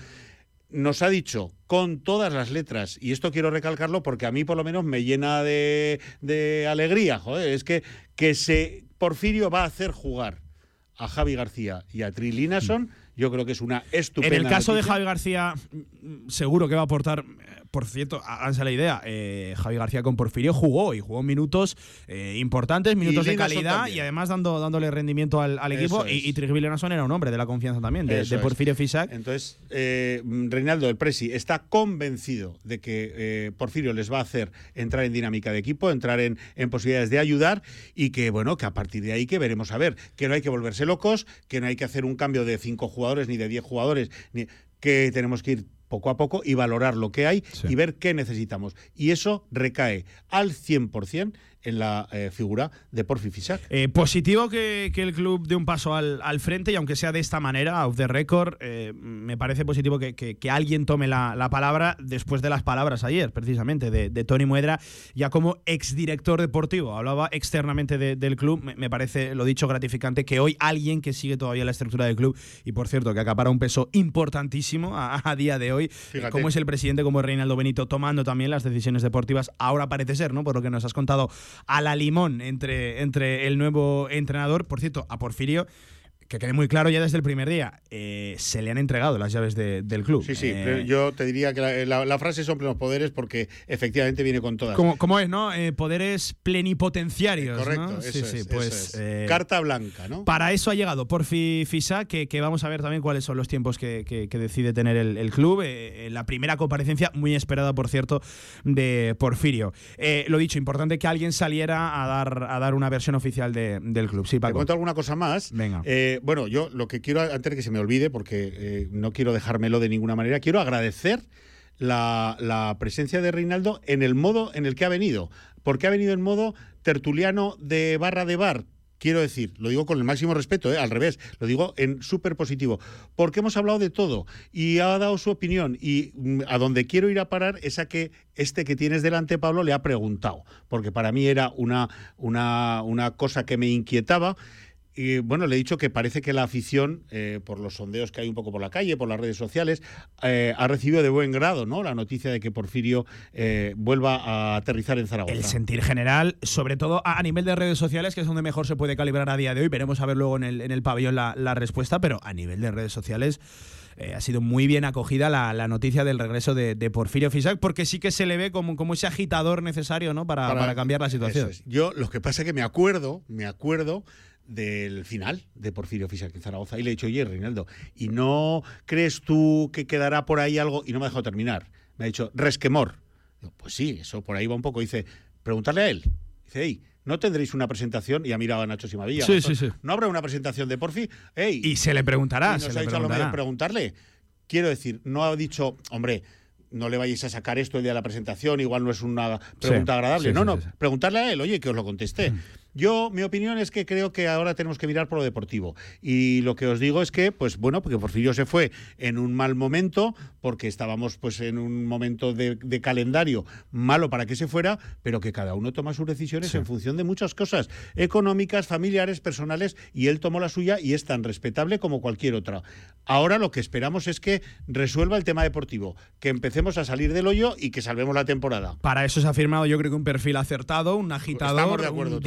nos ha dicho con todas las letras, y esto quiero recalcarlo porque a mí por lo menos me llena de, de alegría, joder, es que, que se Porfirio va a hacer jugar a Javi García y a Tri Linason, yo creo que es una En estupenda el caso de. Javi García, mm, seguro que va a aportar. Por cierto, háganse la idea. eh, Javi García con Porfirio jugó y jugó minutos eh, importantes, minutos de calidad y además dando, dándole rendimiento al, al equipo. Y, y Trigvi Lenason era un hombre de la confianza también, de. Porfirio Fisac. Entonces, eh, Reinaldo del Presi está convencido de que eh, Porfirio les va a hacer entrar en dinámica de equipo, entrar en, en posibilidades de ayudar y que, bueno, que a partir de ahí que veremos a ver, que no hay que volverse locos, que no hay que hacer un cambio de cinco jugadores jugadores ni de 10 jugadores, ni que tenemos que ir poco a poco y valorar lo que hay y ver qué necesitamos. Y eso recae al 100% en la eh, figura de Porfi Fisac. Eh, positivo que, que, el club dé un paso al, al, frente y aunque sea de esta manera, off the record, eh, me parece positivo que, que, que alguien tome la, la, palabra después de las palabras ayer, precisamente, de, de Tony Muedra, ya como exdirector deportivo. Hablaba externamente de, del club, me, me, parece, lo dicho, gratificante que hoy alguien que sigue todavía la estructura del club y, por cierto, que acapara un peso importantísimo a, a día de hoy, Fíjate. como es el presidente, como es Reinaldo Benito, tomando también las decisiones deportivas, ahora parece ser, ¿no? Por lo que nos has contado a la limón entre, entre el nuevo entrenador. Por cierto, a Porfirio que quede muy claro ya desde el primer día, eh, se le han entregado las llaves de, del club. Sí, sí, eh, yo te diría que la, la, la, frase son plenos poderes porque efectivamente viene con todas. Como, como es, ¿no? Eh, poderes plenipotenciarios. correcto, ¿no? eso sí, es, sí, eso pues. es. Carta blanca, ¿no? Para eso ha llegado Porfi Fisa, que, que, vamos a ver también cuáles son los tiempos que, que, que decide tener el, el club. la primera comparecencia, muy esperada, por cierto, de Porfirio. lo dicho, importante que alguien saliera a dar, a dar una versión oficial de, del club. Sí, Paco. Te cuento alguna cosa más. Venga. Bueno, yo lo que quiero, antes de que se me olvide, porque eh, no quiero dejármelo de ninguna manera, quiero agradecer la, la, presencia de Reinaldo en el modo en el que ha venido. Porque ha venido en modo tertuliano de barra de bar. Quiero decir, lo digo con el máximo respeto, ¿eh? al revés, lo digo en súper positivo, porque hemos hablado de todo y ha dado su opinión y mm, a donde quiero ir a parar es a que este que tienes delante, Pablo, le ha preguntado, porque para mí era una, una, una cosa que me inquietaba. Y bueno, le he dicho que parece que la afición, eh, por los sondeos que hay un poco por la calle, por las redes sociales, eh, ha recibido de buen grado ¿no? la noticia de que Porfirio eh, vuelva a aterrizar en Zaragoza. El sentir general, sobre todo a, nivel de redes sociales, que es donde mejor se puede calibrar a día de hoy. Veremos a ver luego en el, en el pabellón la, la respuesta, pero a nivel de redes sociales. Eh, ha sido muy bien acogida la, la noticia del regreso de, de, Porfirio Fisac, porque sí que se le ve como, como ese agitador necesario ¿no? para, para, para cambiar la situación. Es. Yo lo que pasa es que me acuerdo, me acuerdo del final de Porfirio Fisac en Zaragoza y le he dicho, oye, Reinaldo, ¿y no crees tú que quedará por ahí algo? Y no me ha dejado terminar. Me ha dicho, resquemor. Digo, pues sí, eso por ahí va un poco. Dice, preguntarle a él. Dice, hey, ¿no tendréis una presentación? Y ha mirado a Nacho Simavilla. Sí, sí, sí. ¿No habrá una presentación de Porfi? Hey, y se le preguntará. Y se nos le ha dicho preguntará. a lo mejor preguntarle. Quiero decir, no ha dicho, hombre, no le vayáis a sacar esto el día de la presentación, igual no es una pregunta Sí, agradable. sí, no, sí, no, preguntarle a él, oye, que os lo contesté. Yo, mi opinión es que creo que ahora tenemos que mirar por lo deportivo. Y lo que os digo es que, pues bueno, porque Porfirio se fue en un mal momento, porque estábamos pues en un momento de, de calendario malo para que se fuera, pero que cada uno toma sus decisiones Sí. en función de muchas cosas, económicas, familiares, personales, y él tomó la suya y es tan respetable como cualquier otra. Ahora lo que esperamos es que resuelva el tema deportivo, que empecemos a salir del hoyo y que salvemos la temporada. Para eso se ha firmado, yo creo que un perfil acertado, un agitador, un.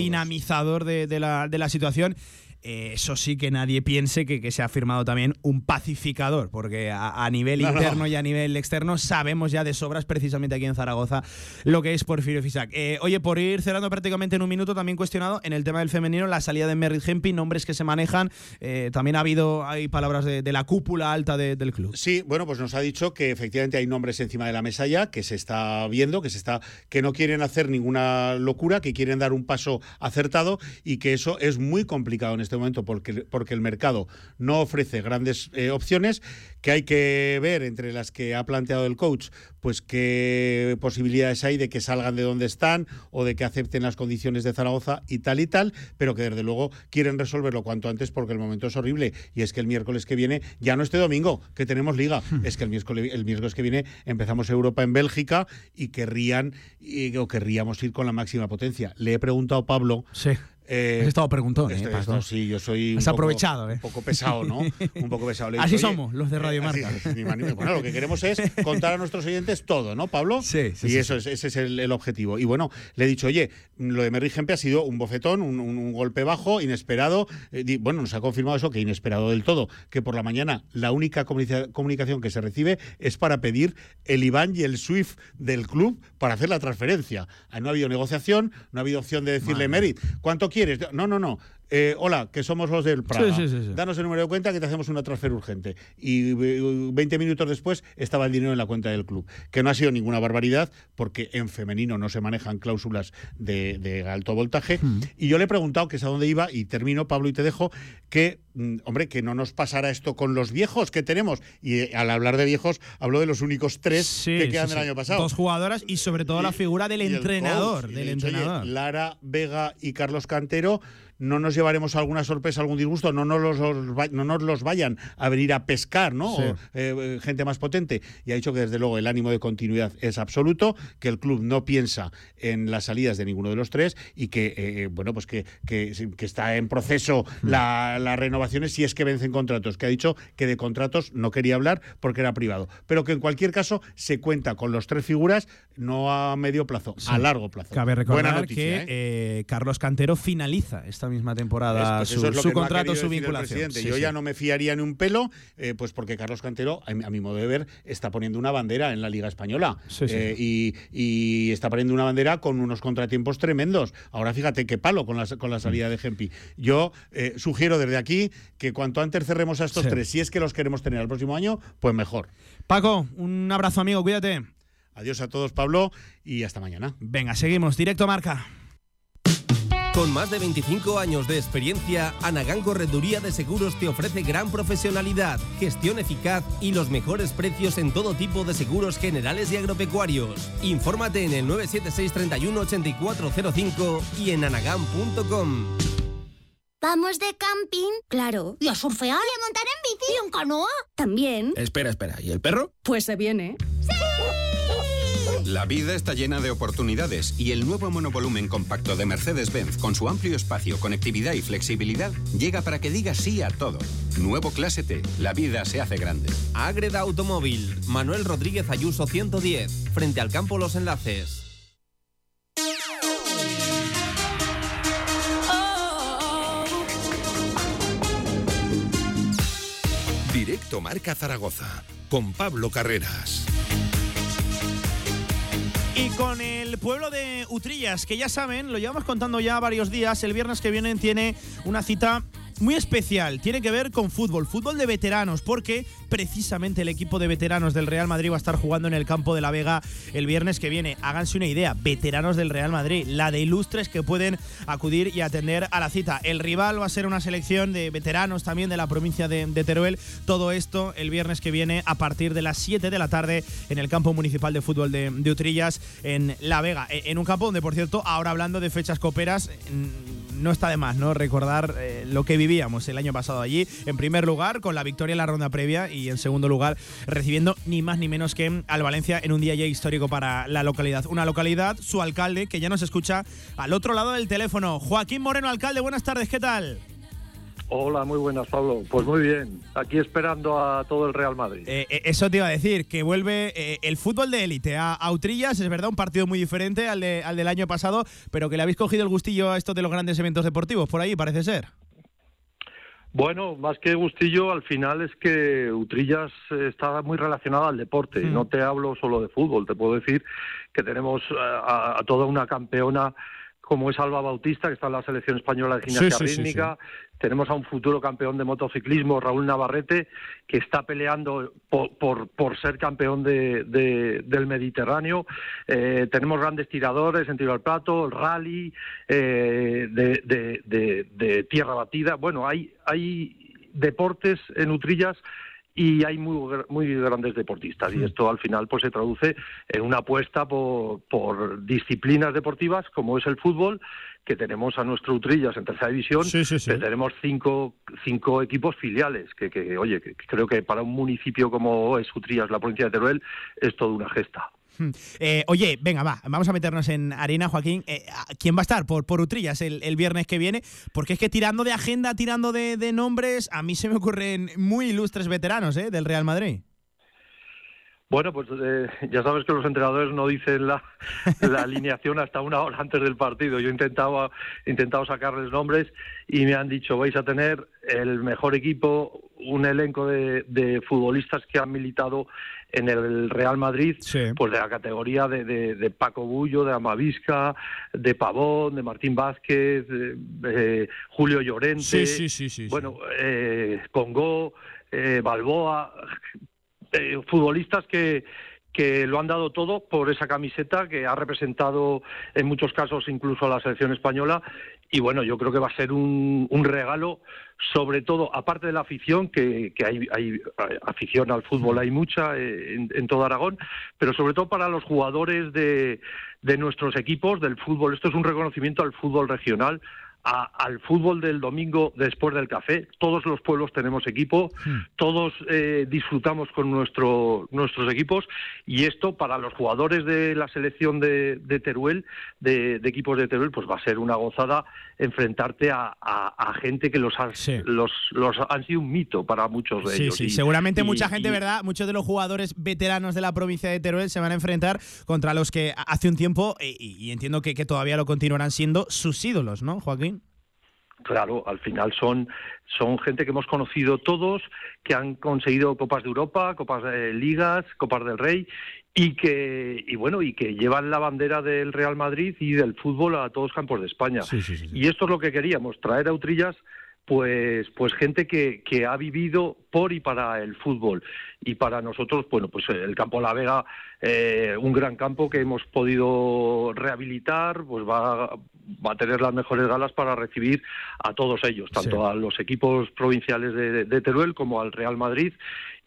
De la situación. Eh, eso sí que nadie piense que, que se ha firmado también un pacificador, porque a, a nivel No, no. interno y a nivel externo sabemos ya de sobras precisamente aquí en Zaragoza lo que es Porfirio Fisac. Eh, oye, por ir cerrando prácticamente en un minuto, también cuestionado en el tema del femenino, la salida de Merritt Hempi, nombres que se manejan, eh, también ha habido, hay palabras de, de la cúpula alta de- del club. Sí, bueno, pues nos ha dicho que efectivamente hay nombres encima de la mesa ya, que se está viendo, que se está, que no quieren hacer ninguna locura, que quieren dar un paso acertado y que eso es muy complicado en este momento porque, porque el mercado no ofrece grandes eh, opciones, que hay que ver entre las que ha planteado el coach, pues qué posibilidades hay de que salgan de donde están o de que acepten las condiciones de Zaragoza y tal y tal, pero que desde luego quieren resolverlo cuanto antes porque el momento es horrible y es que el miércoles que viene, ya no este domingo, que tenemos liga, es que el miércoles, el miércoles que viene empezamos Europa en Bélgica y querrían y, o querríamos ir con la máxima potencia. Le he preguntado a Pablo Sí. Eh, Has estado preguntón, eh, Paco. esto sí, yo soy un Has poco- aprovechado, eh. un poco pesado, ¿no? Un poco pesado. Le Así dicho, "Oye, somos, los de Radio así- Marca. ni ni. Bueno, lo que queremos es contar a nuestros oyentes todo, ¿no, Pablo? Sí, sí, Y sí, eso es, ese es el, el objetivo. Y bueno, le he dicho, oye, lo de Merry Gempe ha sido un bofetón, un, un- un golpe bajo, inesperado. Eh, bueno, nos ha confirmado eso, que inesperado del todo, que por la mañana la única comunica- comunicación que se recibe es para pedir el IBAN y el SWIFT del club para hacer la transferencia. Ah, No ha habido negociación, no ha habido opción de decirle. Merit, ¿cuánto quieres? No, no, no. Eh, hola, que somos los del Praga, Sí, sí, sí, danos el número de cuenta que te hacemos una transfer urgente. Y eh, 20 minutos después estaba el dinero en la cuenta del club. Que no ha sido ninguna barbaridad, porque en femenino no se manejan cláusulas de, de alto voltaje. Y yo le he preguntado que es a dónde iba, y termino, Pablo, y te dejo, que, mm, hombre, que no nos pasara esto con los viejos que tenemos. Y eh, al hablar de viejos, hablo de los únicos tres que quedan del año pasado. Dos jugadoras y sobre todo la figura del entrenador. coach. Del le he dicho, "Oye, entrenador. Lara, Vega y Carlos Cantero, no nos llevaremos alguna sorpresa, algún disgusto, no nos los, no nos los vayan a venir a pescar, ¿no? Sí. O, eh, eh, gente más potente. Y ha dicho que desde luego el ánimo de continuidad es absoluto, que el club no piensa en las salidas de ninguno de los tres y que, eh, bueno, pues que, que, que está en proceso la- las renovaciones si es que vencen contratos. Que ha dicho que de contratos no quería hablar porque era privado. Pero que en cualquier caso se cuenta con los tres figuras, no a medio plazo, a largo plazo. Cabe recordar Buena noticia, que Carlos Cantero finaliza esta misma temporada Pues su, es contrato, su vinculación. Sí, Yo sí. ya no me fiaría ni un pelo, eh, pues porque Carlos Cantero, a, mi- a mi modo de ver, está poniendo una bandera en la Liga Española. Sí, sí. Eh, y, y está poniendo una bandera con unos contratiempos tremendos. Ahora fíjate qué palo con la, con la salida de Gempi. Yo eh, sugiero desde aquí que cuanto antes cerremos a estos tres, si es que los queremos tener al próximo año, pues mejor. Paco, un abrazo amigo, cuídate. Adiós a todos, Pablo, y hasta mañana. Venga, seguimos, directo marca. Con más de 25 años de experiencia, Anagán Correduría de Seguros te ofrece gran profesionalidad, gestión eficaz y los mejores precios en todo tipo de seguros generales y agropecuarios. Infórmate en el 976 31 8405 y en anagán.com. ¿Vamos de camping? Claro. ¿Y a surfear? ¿Y a montar en bici? ¿Y en canoa? También. Espera, espera. ¿Y el perro? Pues se viene. La vida está llena de oportunidades y el nuevo monovolumen compacto de Mercedes-Benz con su amplio espacio, conectividad y flexibilidad llega para que diga sí a todo. Nuevo Clase T, la vida se hace grande. Ágreda Automóvil, Manuel Rodríguez Ayuso 110, frente al campo Los Enlaces. Directo Marca Zaragoza con Pablo Carreras. Y con el pueblo de Utrillas, que ya saben, lo llevamos contando ya varios días, el viernes que viene tiene una cita muy especial, tiene que ver con fútbol, fútbol de veteranos, porque precisamente el equipo de veteranos del Real Madrid va a estar jugando en el campo de la Vega el viernes que viene. Háganse una idea, veteranos del Real Madrid, la de ilustres que pueden acudir y atender a la cita. El rival va a ser una selección de veteranos también de la provincia de, Teruel. Todo esto el viernes que viene a partir de las 7 de la tarde en el campo municipal de fútbol de, de Utrillas en La Vega. E- En un campo donde, por cierto, ahora hablando de fechas coperas, no está de más, ¿no? Recordar eh, lo que vivíamos el año pasado allí. En primer lugar, con la victoria en la ronda previa y en segundo lugar, recibiendo ni más ni menos que al Valencia en un día ya histórico para la localidad. Una localidad, su alcalde, que ya nos escucha al otro lado del teléfono. Joaquín Moreno, alcalde, buenas tardes, ¿qué tal? Hola, muy buenas, Pablo. Pues muy bien, aquí esperando a todo el Real Madrid. Eh, eh, eso te iba a decir, que vuelve eh, el fútbol de élite a, a Utrillas, es verdad, un partido muy diferente al, de- al del año pasado, pero que le habéis cogido el gustillo a esto de los grandes eventos deportivos, por ahí parece ser. Bueno, más que gustillo, al final es que Utrillas está muy relacionada al deporte. Y no te hablo solo de fútbol, te puedo decir que tenemos eh, a, a toda una campeona como es Alba Bautista, que está en la selección española de gimnasia Sí, sí, sí, rítmica. Tenemos a un futuro campeón de motociclismo, Raúl Navarrete, que está peleando por, por, por ser campeón de, de- del Mediterráneo. Eh, tenemos grandes tiradores en tiro al plato, el rally, eh, de, de- de- de tierra batida. Bueno, hay, hay deportes en Utrillas y hay muy, muy grandes deportistas. Y esto al final pues se traduce en una apuesta por, por disciplinas deportivas como es el fútbol que tenemos a nuestro Utrillas en tercera división que tenemos cinco, cinco equipos filiales que, que oye que creo que para un municipio como es Utrillas la provincia de Teruel es toda una gesta. Eh, oye, venga, va, vamos a meternos en arena, Joaquín. Eh, ¿Quién va a estar por, por Utrillas el, el viernes que viene? Porque es que tirando de agenda, tirando de, de nombres, a mí se me ocurren muy ilustres veteranos ¿eh? del Real Madrid. Bueno, pues eh, ya sabes que los entrenadores no dicen la, la alineación hasta una hora antes del partido. Yo he intentado sacarles nombres y me han dicho vais a tener el mejor equipo, un elenco de, de futbolistas que han militado en el Real Madrid, pues de la categoría de, de, de Paco Bullo, de Amavisca, de Pavón, de Martín Vázquez, de, Julio Llorente, Sí, sí, sí, sí, sí. bueno, eh, Congo, eh, Balboa, eh, futbolistas que que lo han dado todo por esa camiseta que ha representado en muchos casos incluso a la selección española y bueno yo creo que va a ser un, un regalo sobre todo aparte de la afición que, que hay, hay afición al fútbol hay mucha eh, en, en todo Aragón pero sobre todo para los jugadores de, de nuestros equipos del fútbol. Esto es un reconocimiento al fútbol regional a- al fútbol del domingo después del café. Todos los pueblos tenemos equipo, todos eh, disfrutamos con nuestro, nuestros equipos y esto para los jugadores de la selección de, de Teruel, de, de equipos de Teruel, pues va a ser una gozada enfrentarte a, a- a gente que los, ha- los, los han sido un mito para muchos de Sí, ellos. sí, Y- seguramente y- mucha gente, y- ¿verdad? Muchos de los jugadores veteranos de la provincia de Teruel se van a enfrentar contra los que hace un tiempo, y, y- y entiendo que, que todavía lo continuarán siendo, sus ídolos, ¿no, Joaquín? Claro, al final son, son gente que hemos conocido todos, que han conseguido Copas de Europa, Copas de Ligas, Copas del Rey y que y bueno y que llevan la bandera del Real Madrid y del fútbol a todos campos de España. Y esto es lo que queríamos, traer a Utrillas pues pues gente que, que ha vivido por y para el fútbol y para nosotros bueno pues el campo La Vega eh, un gran campo que hemos podido rehabilitar pues va va a tener las mejores galas para recibir a todos ellos tanto a los equipos provinciales de, de Teruel como al Real Madrid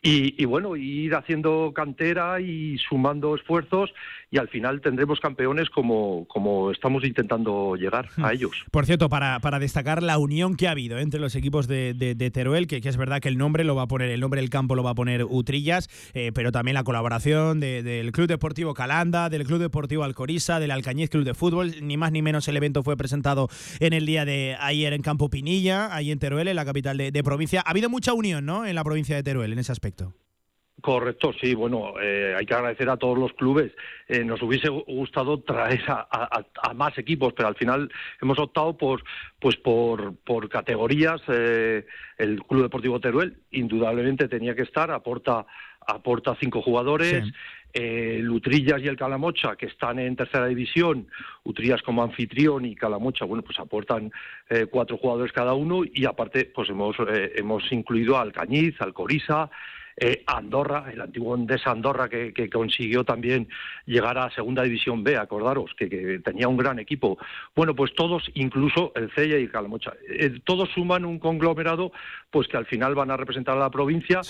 y, y bueno, ir haciendo cantera y sumando esfuerzos y al final tendremos campeones como, como estamos intentando llegar a ellos. Por cierto, para, para destacar la unión que ha habido entre los equipos de, de- de Teruel, que, que es verdad que el nombre lo va a poner, el nombre del campo lo va a poner Utrillas, eh, pero también la colaboración de- del Club Deportivo Calanda, del Club Deportivo Alcoriza, del Alcañiz Club de Fútbol, ni más ni menos el evento fue presentado en el día de ayer en Campo Pinilla, ahí en Teruel, en la capital de, de provincia. Ha habido mucha unión, ¿no? En la provincia de Teruel, en ese aspecto. Correcto, sí, bueno, eh, hay que agradecer a todos los clubes. Eh, nos hubiese gustado traer a, a- a más equipos, pero al final hemos optado por, pues por, por categorías. Eh, el Club Deportivo Teruel indudablemente tenía que estar, aporta, aporta cinco jugadores. Sí. Eh, el Utrillas y el Calamocha, que están en tercera división, Utrillas como anfitrión y Calamocha, bueno, pues aportan eh, cuatro jugadores cada uno y aparte, pues hemos, eh, hemos incluido a Alcañiz, Alcoriza, eh, Andorra, el antiguo Endesa Andorra, que, que consiguió también llegar a Segunda División B, acordaros, que, tenía un gran equipo. Bueno, pues todos, incluso el Cella y Calamocha, eh, todos suman un conglomerado, pues que al final van a representar a la provincia.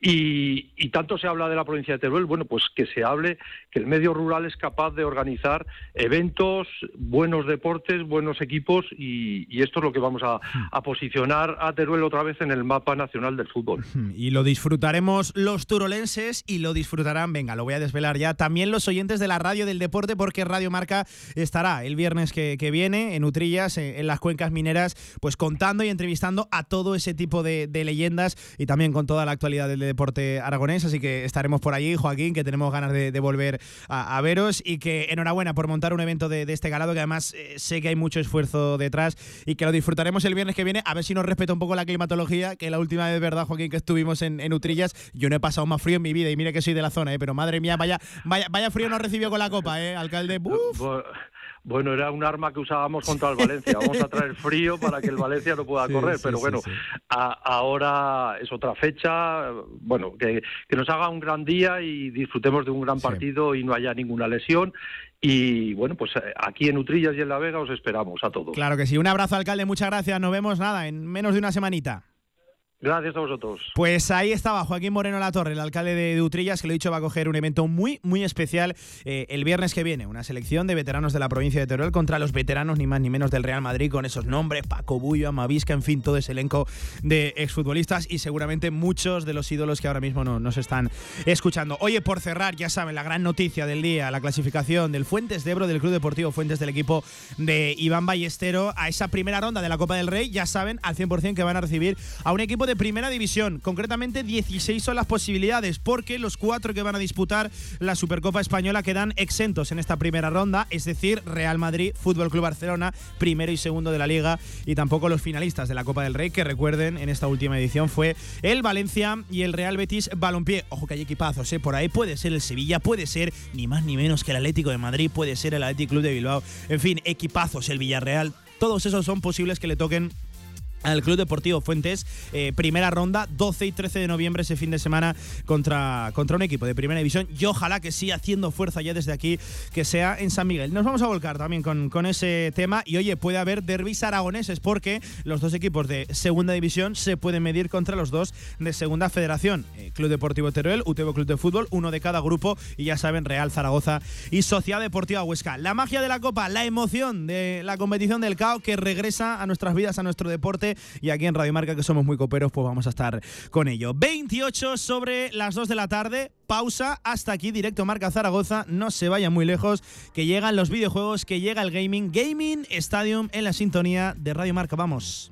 Y, tanto se habla de la provincia de Teruel, bueno, pues que se hable que el medio rural es capaz de organizar eventos, buenos deportes, buenos equipos y, esto es lo que vamos a, posicionar a Teruel otra vez en el mapa nacional del fútbol. Y lo disfrutaremos los turolenses y lo disfrutarán, venga, lo voy a desvelar ya, también los oyentes de la radio del deporte porque Radio Marca estará el viernes que, que viene en Utrillas, eh, en las cuencas mineras, pues contando y entrevistando a todo ese tipo de, de leyendas y también con toda la actualidad del deporte aragonés, así que estaremos por allí, Joaquín, que tenemos ganas de, de volver a, a veros y que enhorabuena por montar un evento de, de este galado que además eh, sé que hay mucho esfuerzo detrás y que lo disfrutaremos el viernes que viene, a ver si nos respeta un poco la climatología, que la última vez, ¿verdad, Joaquín, que estuvimos en, en Utrillas, yo no he pasado más frío en mi vida y mire que soy de la zona, ¿eh? pero madre mía, vaya, vaya, vaya frío nos recibió con la copa, ¿eh, alcalde? Bu- Bueno, era un arma que usábamos contra el Valencia. Vamos a traer frío para que el Valencia no pueda Sí, correr. sí, pero bueno, sí. a- ahora es otra fecha. Bueno, que, que nos haga un gran día y disfrutemos de un gran partido y no haya ninguna lesión. Y bueno, pues eh, aquí en Utrillas y en La Vega os esperamos a todos. Claro que sí, un abrazo, alcalde, muchas gracias, nos vemos nada, en menos de una semanita. Gracias a vosotros. Pues ahí estaba Joaquín Moreno Latorre, el alcalde de, de Utrillas, que lo he dicho va a coger un evento muy, muy especial eh, el viernes que viene. Una selección de veteranos de la provincia de Teruel contra los veteranos ni más ni menos del Real Madrid con esos nombres, Paco Bullo, Amavisca, en fin, todo ese elenco de exfutbolistas y seguramente muchos de los ídolos que ahora mismo no- nos están escuchando. Oye, por cerrar, ya saben, la gran noticia del día, la clasificación del Fuentes de Ebro del Club Deportivo Fuentes del equipo de Iván Ballestero a esa primera ronda de la Copa del Rey. Ya saben al 100% que van a recibir a un equipo de primera división. Concretamente 16 son las posibilidades porque los cuatro que van a disputar la Supercopa Española quedan exentos en esta primera ronda, es decir, Real Madrid, Fútbol Club Barcelona, primero y segundo de la liga y tampoco los finalistas de la Copa del Rey que recuerden en esta última edición fue el Valencia y el Real Betis Balompié. Ojo que hay equipazos, ¿eh? por ahí puede ser el Sevilla, puede ser ni más ni menos que el Atlético de Madrid, puede ser el Atlético Club de Bilbao. En fin, equipazos el Villarreal. Todos esos son posibles que le toquen al Club Deportivo Fuentes, eh, primera ronda, 12 y 13 de noviembre ese fin de semana contra, contra un equipo de primera división y ojalá que sí, haciendo fuerza ya desde aquí, que sea en San Miguel. Nos vamos a volcar también con, con ese tema y oye, puede haber derbis aragoneses porque los dos equipos de segunda división se pueden medir contra los dos de segunda federación. Eh, Club Deportivo Teruel, UTV Club de Fútbol, uno de cada grupo y ya saben, Real Zaragoza y Sociedad Deportiva Huesca. La magia de la Copa, la emoción de la competición del CAO que regresa a nuestras vidas, a nuestro deporte y aquí en Radio Marca, que somos muy coperos, pues vamos a estar con ello. 28 sobre las 2 de la tarde, pausa, hasta aquí, directo Marca Zaragoza, no se vayan muy lejos, que llegan los videojuegos, que llega el gaming, Gaming Stadium en la sintonía de Radio Marca, vamos.